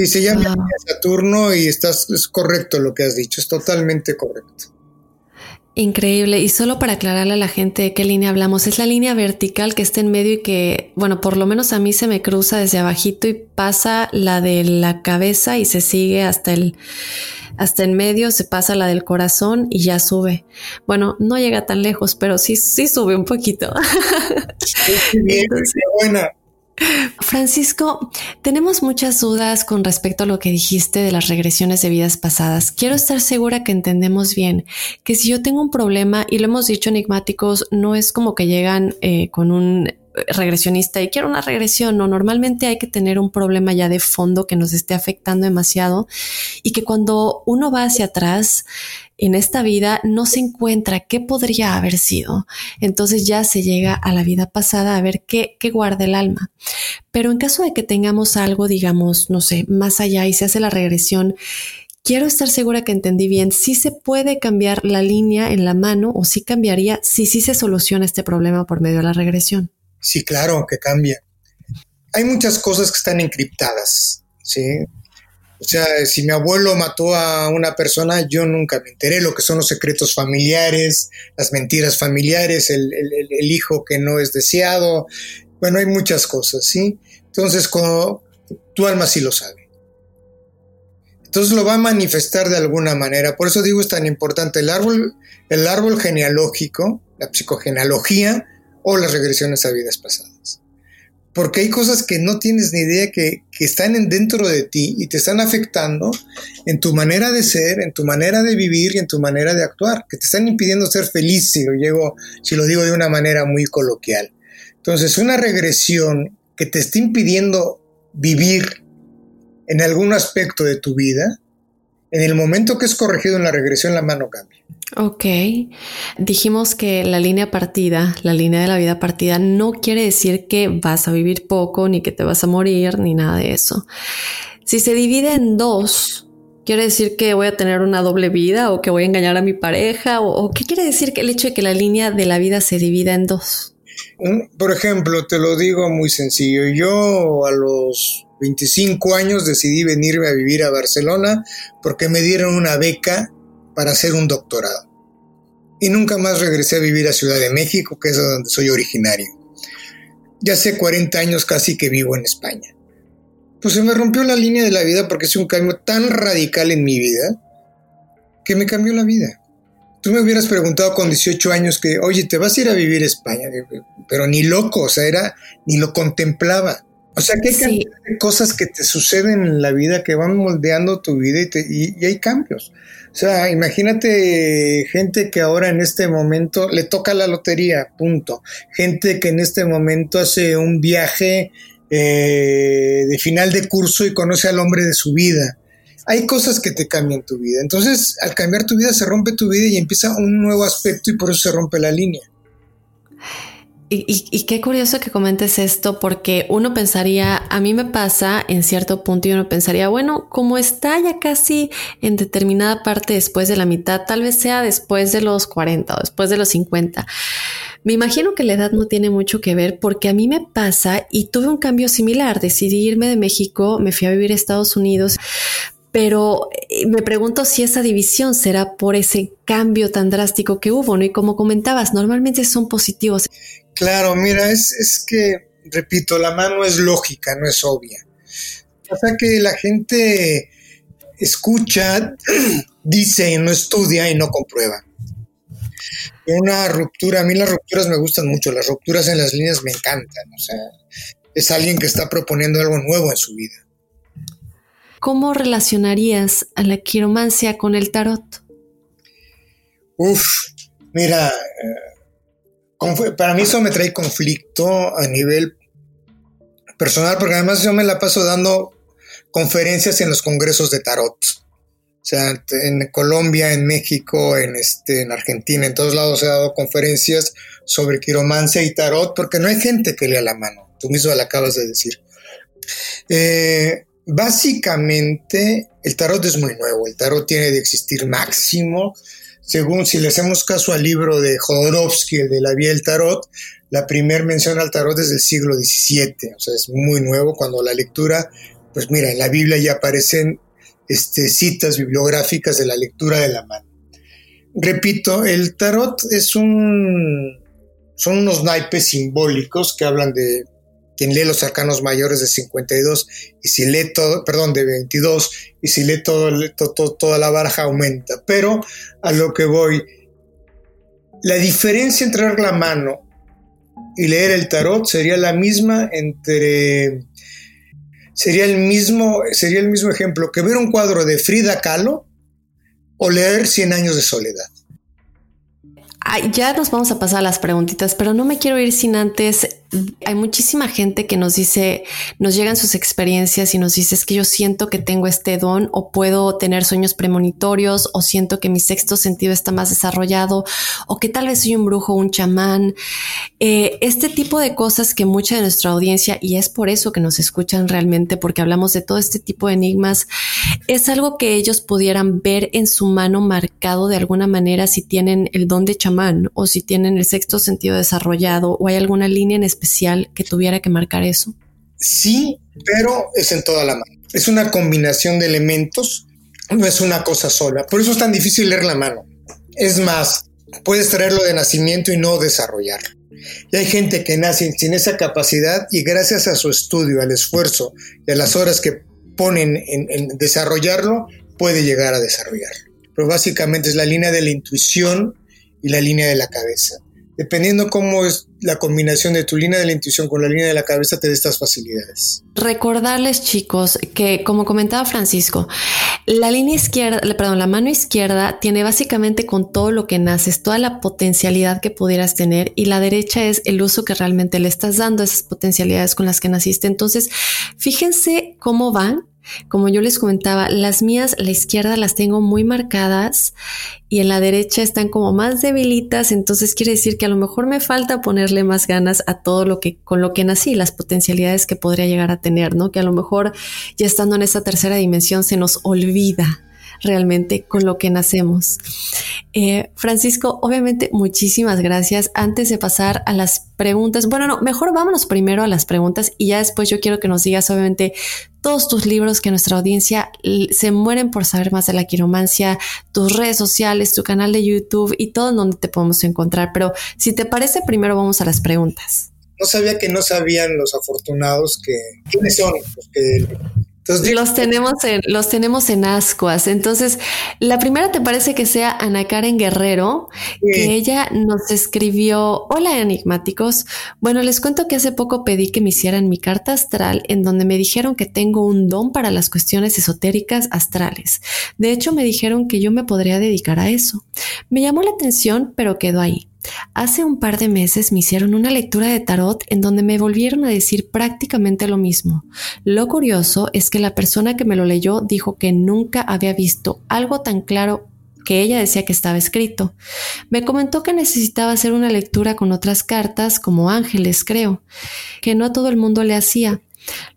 Y se llama Saturno y estás, es correcto lo que has dicho, es totalmente correcto. Increíble. Y solo para aclararle a la gente de qué línea hablamos, es la línea vertical que está en medio y que, bueno, por lo menos a mí se me cruza desde abajito y pasa la de la cabeza y se sigue hasta el, hasta en medio, se pasa la del corazón y ya sube. Bueno, no llega tan lejos, pero sí, sí sube un poquito. bien, buena. Francisco, tenemos muchas dudas con respecto a lo que dijiste de las regresiones de vidas pasadas. Quiero estar segura que entendemos bien que si yo tengo un problema, y lo hemos dicho enigmáticos, no es como que llegan eh, con un regresionista y quiero una regresión. No, normalmente hay que tener un problema ya de fondo que nos esté afectando demasiado y que cuando uno va hacia atrás en esta vida no se encuentra qué podría haber sido. Entonces ya se llega a la vida pasada a ver qué, qué guarda el alma. Pero en caso de que tengamos algo, digamos, no sé, más allá y se hace la regresión, quiero estar segura que entendí bien, si se puede cambiar la línea en la mano o si cambiaría si sí se soluciona este problema por medio de la regresión. Sí, claro, que cambia. Hay muchas cosas que están encriptadas, ¿sí? O sea, si mi abuelo mató a una persona, yo nunca me enteré lo que son los secretos familiares, las mentiras familiares, el, hijo que no es deseado. Bueno, hay muchas cosas, ¿sí? Entonces, tu alma sí lo sabe. Entonces lo va a manifestar de alguna manera. Por eso digo es tan importante el árbol, el árbol genealógico, la psicogenealogía, o las regresiones a vidas pasadas. Porque hay cosas que no tienes ni idea que, están dentro de ti y te están afectando en tu manera de ser, en tu manera de vivir y en tu manera de actuar, que te están impidiendo ser feliz, si lo, llego, si lo digo de una manera muy coloquial. Entonces, una regresión que te está impidiendo vivir en algún aspecto de tu vida, en el momento que es corregido en la regresión, la mano cambia. Ok, dijimos que la línea partida, la línea de la vida partida, no quiere decir que vas a vivir poco, ni que te vas a morir, ni nada de eso. Si se divide en dos, ¿quiere decir que voy a tener una doble vida o que voy a engañar a mi pareja? ¿O, qué quiere decir que el hecho de que la línea de la vida se divida en dos? Por ejemplo, te lo digo muy sencillo. Yo a los 25 años decidí venirme a vivir a Barcelona porque me dieron una beca para hacer un doctorado. Y nunca más regresé a vivir a Ciudad de México, que es donde soy originario. Ya hace 40 años casi que vivo en España. Pues se me rompió la línea de la vida porque es un cambio tan radical en mi vida que me cambió la vida. Tú me hubieras preguntado con 18 años que, oye, te vas a ir a vivir a España, pero ni loco, o sea, era, ni lo contemplaba. O sea, que hay cosas que te suceden en la vida que van moldeando tu vida y, y, hay cambios. O sea, imagínate gente que ahora en este momento le toca la lotería, punto. Gente que en este momento hace un viaje eh, de final de curso y conoce al hombre de su vida. Hay cosas que te cambian tu vida. Entonces, al cambiar tu vida, se rompe tu vida y empieza un nuevo aspecto y por eso se rompe la línea. Y, qué curioso que comentes esto, porque uno pensaría, a mí me pasa en cierto punto y uno pensaría, bueno, como está ya casi en determinada parte después de la mitad, tal vez sea después de los 40 o después de los 50. Me imagino que la edad no tiene mucho que ver porque a mí me pasa y tuve un cambio similar. Decidí irme de México, me fui a vivir a Estados Unidos, pero eh, me pregunto si esa división será por ese cambio tan drástico que hubo, ¿no? Y como comentabas, normalmente son positivos. Claro, mira, es, es que, repito, la mano es lógica, no es obvia. Sea que la gente escucha, dice y no estudia y no comprueba. Una ruptura, a mí las rupturas me gustan mucho, las rupturas en las líneas me encantan, o sea, es alguien que está proponiendo algo nuevo en su vida. ¿Cómo relacionarías a la quiromancia con el tarot? Uf, mira, eh, para mí eso me trae conflicto a nivel personal, porque además yo me la paso dando conferencias en los congresos de tarot. O sea, en Colombia, en México, en, este, en Argentina, en todos lados he dado conferencias sobre quiromancia y tarot, porque no hay gente que lea la mano. Tú mismo la acabas de decir. Eh, Básicamente, el tarot es muy nuevo. El tarot tiene de existir máximo. Según si le hacemos caso al libro de Jodorowsky, el de la vía del tarot, la primera mención al tarot es del siglo XVII. O sea, es muy nuevo. Cuando la lectura, pues mira, en la Biblia ya aparecen este, citas bibliográficas de la lectura de la mano. Repito, el tarot es un, son unos naipes simbólicos que hablan de quien lee los arcanos mayores de 52 y si lee todo, perdón, de 22 y si lee todo, toda la baraja aumenta. Pero a lo que voy, la diferencia entre leer la mano y leer el tarot sería la misma entre sería el mismo sería el mismo ejemplo que ver un cuadro de Frida Kahlo o leer Cien años de soledad ya nos vamos a pasar a las preguntitas, pero no me quiero ir sin antes. Hay muchísima gente que nos dice, nos llegan sus experiencias y nos dice es que yo siento que tengo este don o puedo tener sueños premonitorios o siento que mi sexto sentido está más desarrollado o que tal vez soy un brujo, un chamán. Eh, este tipo de cosas que mucha de nuestra audiencia, y es por eso que nos escuchan realmente, porque hablamos de todo este tipo de enigmas, es algo que ellos pudieran ver en su mano marcado de alguna manera si tienen el don de chamán o si tienen el sexto sentido desarrollado o hay alguna línea en especial que tuviera que marcar eso? Sí, pero es en toda la mano. Es una combinación de elementos, no es una cosa sola. Por eso es tan difícil leer la mano. Es más, puedes traerlo de nacimiento y no desarrollarlo. Y hay gente que nace sin esa capacidad y gracias a su estudio, al esfuerzo y a las horas que ponen en desarrollarlo, puede llegar a desarrollarlo. Pero básicamente es la línea de la intuición y la línea de la cabeza. Dependiendo cómo es la combinación de tu línea de la intuición con la línea de la cabeza, te da estas facilidades. Recordarles, chicos, que como comentaba Francisco, la línea izquierda, perdón, la mano izquierda tiene básicamente con todo lo que naces, toda la potencialidad que pudieras tener, y la derecha es el uso que realmente le estás dando a esas potencialidades con las que naciste. Entonces, fíjense cómo van como yo les comentaba, las mías, la izquierda las tengo muy marcadas y en la derecha están como más debilitas, entonces quiere decir que a lo mejor me falta ponerle más ganas a todo lo que con lo que nací, las potencialidades que podría llegar a tener, ¿no? Que a lo mejor ya estando en esa tercera dimensión se nos olvida realmente con lo que nacemos. Eh, Francisco, obviamente muchísimas gracias. Antes de pasar a las preguntas, bueno, no, mejor vámonos primero a las preguntas y ya después yo quiero que nos digas obviamente todos tus libros que nuestra audiencia se mueren por saber más de la quiromancia, tus redes sociales, tu canal de YouTube y todo en donde te podemos encontrar. Pero si te parece, primero vamos a las preguntas. No sabía que no sabían los afortunados que quiénes son los que los tenemos en, los tenemos en ascuas. Entonces, la primera te parece que sea Ana Karen Guerrero, que ella nos escribió, hola enigmáticos. Bueno, les cuento que hace poco pedí que me hicieran mi carta astral en donde me dijeron que tengo un don para las cuestiones esotéricas astrales. De hecho, me dijeron que yo me podría dedicar a eso. Me llamó la atención, pero quedó ahí. Hace un par de meses me hicieron una lectura de tarot en donde me volvieron a decir prácticamente lo mismo. Lo curioso es que la persona que me lo leyó dijo que nunca había visto algo tan claro que ella decía que estaba escrito. Me comentó que necesitaba hacer una lectura con otras cartas, como ángeles, creo, que no a todo el mundo le hacía.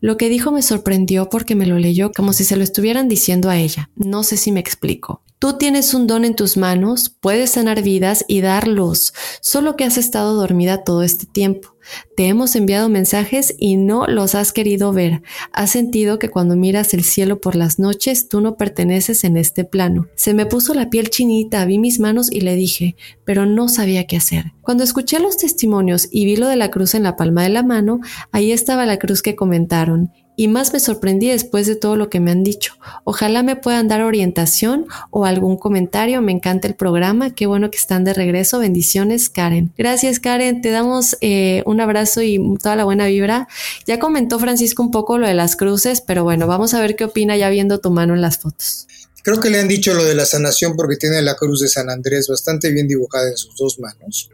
Lo que dijo me sorprendió porque me lo leyó como si se lo estuvieran diciendo a ella. No sé si me explico. Tú tienes un don en tus manos, puedes sanar vidas y dar luz, solo que has estado dormida todo este tiempo. Te hemos enviado mensajes y no los has querido ver. Has sentido que cuando miras el cielo por las noches tú no perteneces en este plano. Se me puso la piel chinita, vi mis manos y le dije, pero no sabía qué hacer. Cuando escuché los testimonios y vi lo de la cruz en la palma de la mano, ahí estaba la cruz que comentaron y más me sorprendí después de todo lo que me han dicho. Ojalá me puedan dar orientación o algún comentario. Me encanta el programa. Qué bueno que están de regreso. Bendiciones, Karen. Gracias, Karen. Te damos eh, un abrazo y toda la buena vibra. Ya comentó Francisco un poco lo de las cruces, pero bueno, vamos a ver qué opina ya viendo tu mano en las fotos. Creo que le han dicho lo de la sanación porque tiene la cruz de San Andrés bastante bien dibujada en sus dos manos.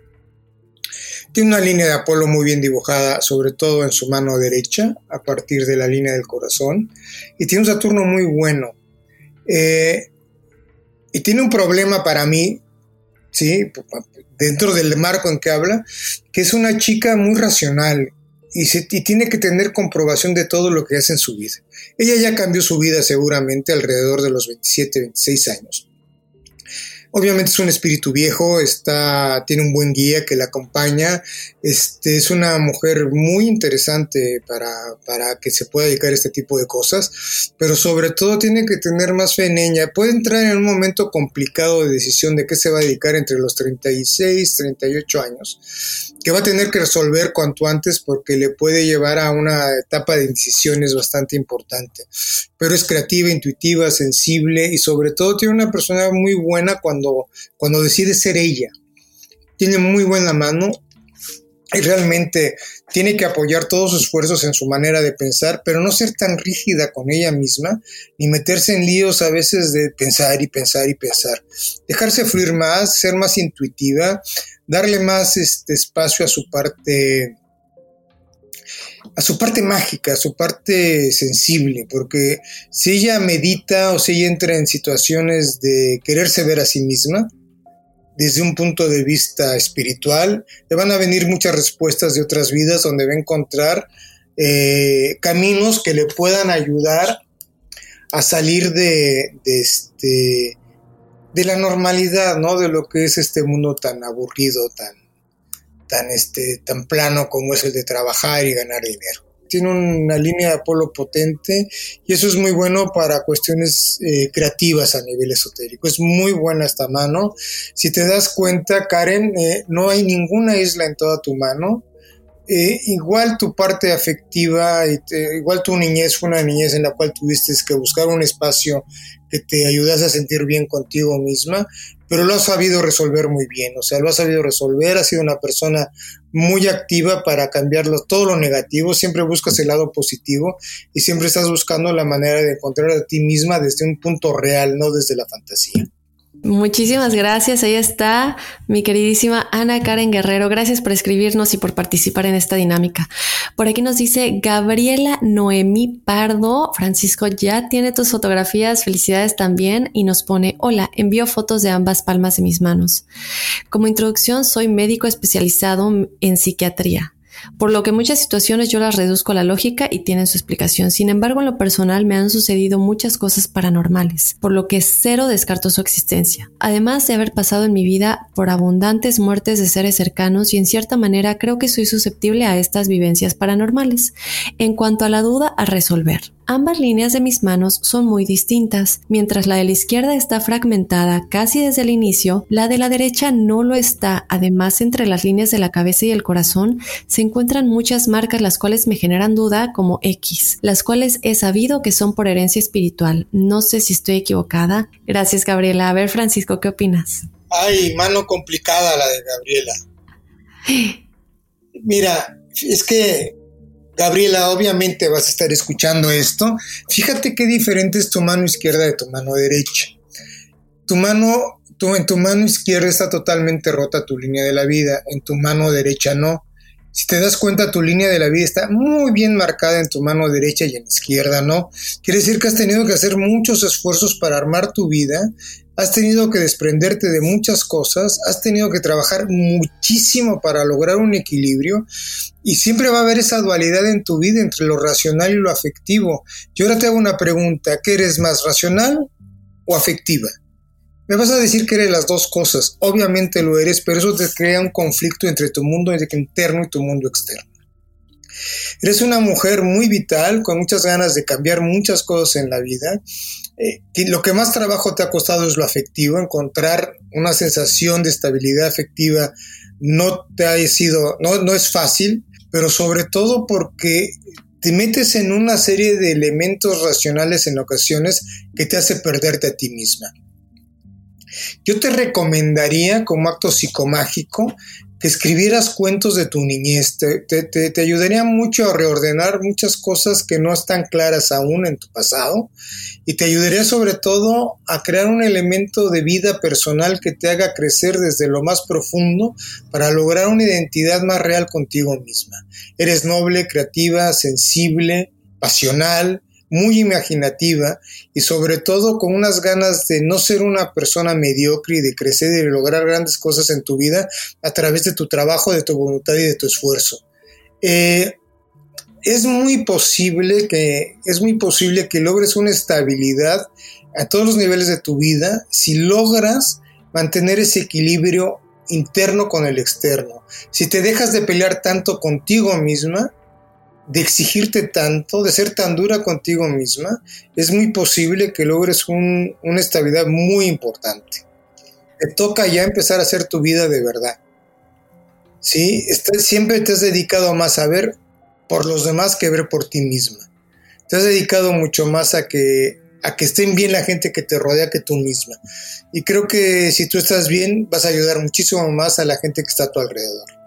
Tiene una línea de Apolo muy bien dibujada, sobre todo en su mano derecha, a partir de la línea del corazón. Y tiene un Saturno muy bueno. Eh, y tiene un problema para mí, ¿sí? dentro del marco en que habla, que es una chica muy racional y, tiene que tener comprobación de todo lo que hace en su vida. Ella ya cambió su vida seguramente alrededor de los 27, 26 años. Obviamente es un espíritu viejo, está, tiene un buen guía que la acompaña. Este, es una mujer muy interesante para, para que se pueda dedicar a este tipo de cosas, pero sobre todo tiene que tener más fe en ella. Puede entrar en un momento complicado de decisión de qué se va a dedicar entre los 36, 38 años, que va a tener que resolver cuanto antes porque le puede llevar a una etapa de decisiones bastante importante. Pero es creativa, intuitiva, sensible y sobre todo tiene una persona muy buena cuando cuando, decide ser ella. Tiene muy buena mano y realmente tiene que apoyar todos sus esfuerzos en su manera de pensar, pero no ser tan rígida con ella misma, ni meterse en líos a veces de pensar y pensar y pensar. Dejarse fluir más, ser más intuitiva, darle más este espacio a su parte a su parte mágica, a su parte sensible, porque si ella medita o si ella entra en situaciones de quererse ver a sí misma, desde un punto de vista espiritual, le van a venir muchas respuestas de otras vidas donde va a encontrar eh, caminos que le puedan ayudar a salir de, de, este, de la normalidad, ¿no? De lo que es este mundo tan aburrido, tan, tan, este, tan plano como es el de trabajar y ganar dinero. Tiene una línea de Apolo potente y eso es muy bueno para cuestiones eh, creativas a nivel esotérico. Es muy buena esta mano. Si te das cuenta, Karen, eh, no hay ninguna isla en toda tu mano. Eh, igual tu parte afectiva, igual tu niñez fue una niñez en la cual tuviste que buscar un espacio que te ayudase a sentir bien contigo misma, pero lo has sabido resolver muy bien, o sea, lo has sabido resolver, has sido una persona muy activa para cambiarlo, todo lo negativo, siempre buscas el lado positivo y siempre estás buscando la manera de encontrar a ti misma desde un punto real, no desde la fantasía. Muchísimas gracias. Ahí está mi queridísima Ana Karen Guerrero. Gracias por escribirnos y por participar en esta dinámica. Por aquí nos dice Gabriela Noemí Pardo. Francisco ya tiene tus fotografías. Felicidades también. Y nos pone, hola, envío fotos de ambas palmas de mis manos. Como introducción, soy médico especializado en psiquiatría por lo que muchas situaciones yo las reduzco a la lógica y tienen su explicación. Sin embargo, en lo personal me han sucedido muchas cosas paranormales, por lo que cero descarto su existencia. Además de haber pasado en mi vida por abundantes muertes de seres cercanos y en cierta manera creo que soy susceptible a estas vivencias paranormales. En cuanto a la duda a resolver, ambas líneas de mis manos son muy distintas. Mientras la de la izquierda está fragmentada casi desde el inicio, la de la derecha no lo está. Además, entre las líneas de la cabeza y el corazón se encuentran muchas marcas las cuales me generan duda como X, las cuales he sabido que son por herencia espiritual. No sé si estoy equivocada. Gracias, Gabriela. A ver, Francisco, ¿qué opinas? Ay, mano complicada la de Gabriela. Mira, es que Gabriela, obviamente vas a estar escuchando esto. Fíjate qué diferente es tu mano izquierda de tu mano derecha. Tu mano, tu, en tu mano izquierda está totalmente rota tu línea de la vida, en tu mano derecha no. Si te das cuenta, tu línea de la vida está muy bien marcada en tu mano derecha y en la izquierda, ¿no? Quiere decir que has tenido que hacer muchos esfuerzos para armar tu vida has tenido que desprenderte de muchas cosas, has tenido que trabajar muchísimo para lograr un equilibrio y siempre va a haber esa dualidad en tu vida entre lo racional y lo afectivo. Yo ahora te hago una pregunta, ¿qué eres más racional o afectiva? Me vas a decir que eres las dos cosas, obviamente lo eres, pero eso te crea un conflicto entre tu mundo interno y tu mundo externo. Eres una mujer muy vital, con muchas ganas de cambiar muchas cosas en la vida. Eh, lo que más trabajo te ha costado es lo afectivo, encontrar una sensación de estabilidad afectiva no te ha sido, no, no es fácil, pero sobre todo porque te metes en una serie de elementos racionales en ocasiones que te hace perderte a ti misma. Yo te recomendaría como acto psicomágico que escribieras cuentos de tu niñez. Te, ayudaría mucho a reordenar muchas cosas que no están claras aún en tu pasado y te ayudaría sobre todo a crear un elemento de vida personal que te haga crecer desde lo más profundo para lograr una identidad más real contigo misma. Eres noble, creativa, sensible, pasional, muy imaginativa y sobre todo con unas ganas de no ser una persona mediocre y de crecer y de lograr grandes cosas en tu vida a través de tu trabajo, de tu voluntad y de tu esfuerzo. Eh, es muy posible que es muy posible que logres una estabilidad a todos los niveles de tu vida si logras mantener ese equilibrio interno con el externo. Si te dejas de pelear tanto contigo misma, de exigirte tanto, de ser tan dura contigo misma, es muy posible que logres una estabilidad muy importante. Te toca ya empezar a hacer tu vida de verdad. ¿Sí? siempre te has dedicado más a ver por los demás que ver por ti misma. Te has dedicado mucho más a que, a que estén bien la gente que te rodea que tú misma. Y creo que si tú estás bien, vas a ayudar muchísimo más a la gente que está a tu alrededor.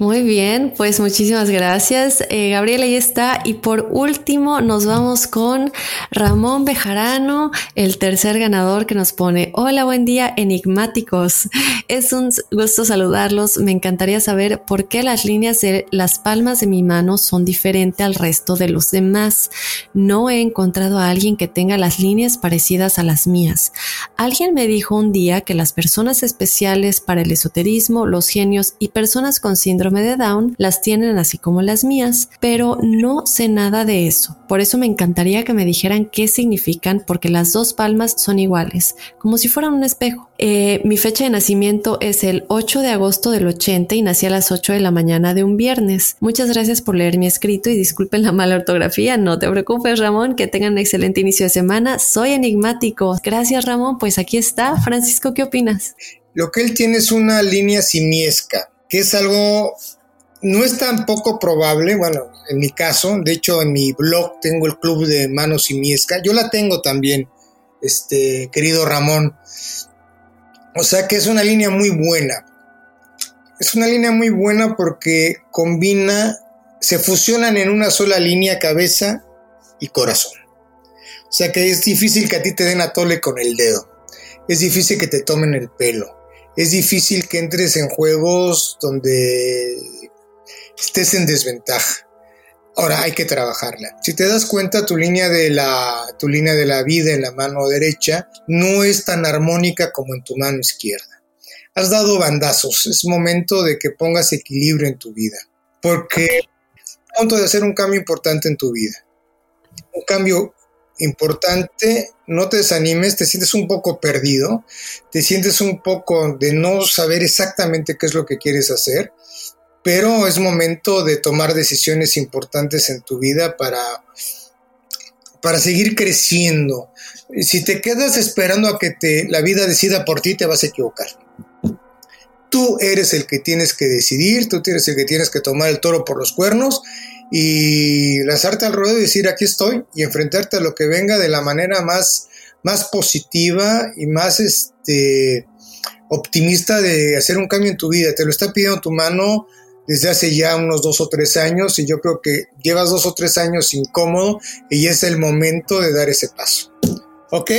Muy bien, pues muchísimas gracias. Eh, Gabriela, ahí está. Y por último, nos vamos con Ramón Bejarano, el tercer ganador que nos pone, hola, buen día, enigmáticos. Es un gusto saludarlos. Me encantaría saber por qué las líneas de las palmas de mi mano son diferentes al resto de los demás. No he encontrado a alguien que tenga las líneas parecidas a las mías. Alguien me dijo un día que las personas especiales para el esoterismo, los genios y personas con síndrome de Down las tienen así como las mías, pero no sé nada de eso. Por eso me encantaría que me dijeran qué significan porque las dos palmas son iguales, como si fueran un espejo. Eh, mi fecha de nacimiento es el 8 de agosto del 80 y nací a las 8 de la mañana de un viernes. Muchas gracias por leer mi escrito y disculpen la mala ortografía. No te preocupes, Ramón, que tengan un excelente inicio de semana. Soy enigmático. Gracias, Ramón. Pues aquí está. Francisco, ¿qué opinas? Lo que él tiene es una línea simiesca que es algo, no es tan poco probable, bueno, en mi caso, de hecho en mi blog tengo el club de manos y miesca, yo la tengo también, este querido Ramón, o sea que es una línea muy buena, es una línea muy buena porque combina, se fusionan en una sola línea cabeza y corazón. O sea que es difícil que a ti te den a tole con el dedo. Es difícil que te tomen el pelo es difícil que entres en juegos donde estés en desventaja. Ahora hay que trabajarla. Si te das cuenta, tu línea de la, tu línea de la vida en la mano derecha no es tan armónica como en tu mano izquierda. Has dado bandazos. Es momento de que pongas equilibrio en tu vida. Porque es momento de hacer un cambio importante en tu vida. Un cambio importante, no te desanimes, te sientes un poco perdido, te sientes un poco de no saber exactamente qué es lo que quieres hacer, pero es momento de tomar decisiones importantes en tu vida para, para seguir creciendo. Si te quedas esperando a que te, la vida decida por ti, te vas a equivocar. Tú eres el que tienes que decidir, tú eres el que tienes que tomar el toro por los cuernos y lanzarte al ruedo y decir aquí estoy y enfrentarte a lo que venga de la manera más, más positiva y más este, optimista de hacer un cambio en tu vida. Te lo está pidiendo tu mano desde hace ya unos dos o tres años y yo creo que llevas dos o tres años incómodo y es el momento de dar ese paso. ¿Ok?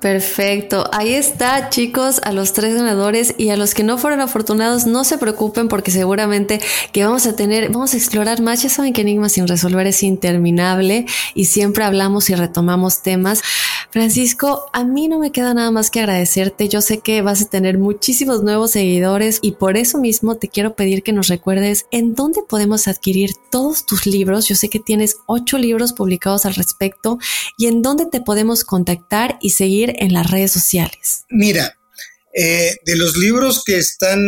Perfecto, ahí está chicos, a los tres ganadores y a los que no fueron afortunados no se preocupen porque seguramente que vamos a tener, vamos a explorar más, ya saben que Enigma sin resolver es interminable y siempre hablamos y retomamos temas. Francisco, a mí no me queda nada más que agradecerte, yo sé que vas a tener muchísimos nuevos seguidores y por eso mismo te quiero pedir que nos recuerdes en dónde podemos adquirir todos tus libros, yo sé que tienes ocho libros publicados al respecto y en dónde te podemos contactar y seguir en las redes sociales? Mira, eh, de los libros que están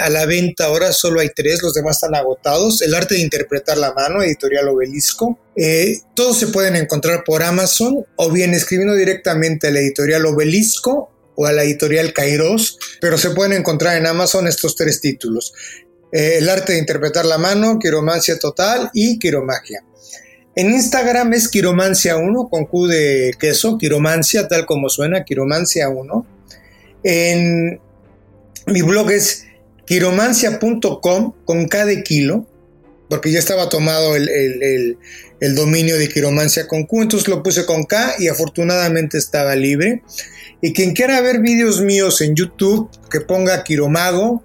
a la venta ahora solo hay tres, los demás están agotados. El arte de interpretar la mano, editorial Obelisco. Eh, todos se pueden encontrar por Amazon o bien escribiendo directamente a la editorial Obelisco o a la editorial Kairos, pero se pueden encontrar en Amazon estos tres títulos. Eh, el arte de interpretar la mano, quiromancia total y quiromagia. En Instagram es quiromancia1 con Q de queso, quiromancia tal como suena, quiromancia1. En mi blog es quiromancia.com con K de kilo, porque ya estaba tomado el, dominio de quiromancia con Q, entonces lo puse con K y afortunadamente estaba libre. Y quien quiera ver vídeos míos en YouTube, que ponga Quiromago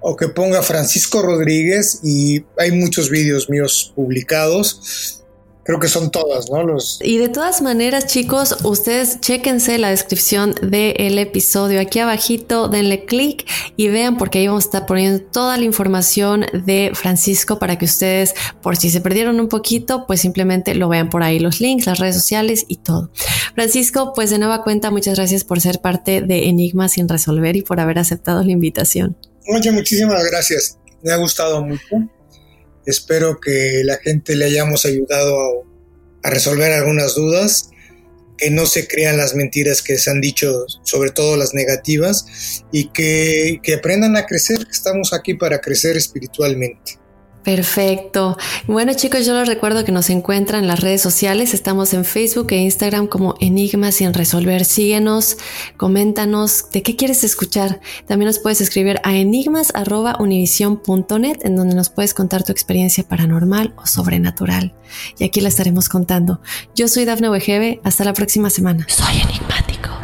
o que ponga Francisco Rodríguez y hay muchos vídeos míos publicados creo que son todas, ¿no? Los... Y de todas maneras, chicos, ustedes chequense la descripción del episodio aquí abajito, denle clic y vean porque ahí vamos a estar poniendo toda la información de Francisco para que ustedes, por si se perdieron un poquito, pues simplemente lo vean por ahí, los links, las redes sociales y todo. Francisco, pues de nueva cuenta, muchas gracias por ser parte de Enigma sin resolver y por haber aceptado la invitación. Muchas, muchísimas gracias. Me ha gustado mucho. Espero que la gente le hayamos ayudado a, resolver algunas dudas, que no se crean las mentiras que se han dicho, sobre todo las negativas, y que, que aprendan a crecer, que estamos aquí para crecer espiritualmente. Perfecto. Bueno chicos, yo les recuerdo que nos encuentran en las redes sociales. Estamos en Facebook e Instagram como Enigmas sin resolver. Síguenos, coméntanos de qué quieres escuchar. También nos puedes escribir a enigmas.univision.net en donde nos puedes contar tu experiencia paranormal o sobrenatural. Y aquí la estaremos contando. Yo soy Dafne Wegebe. Hasta la próxima semana. Soy enigmático.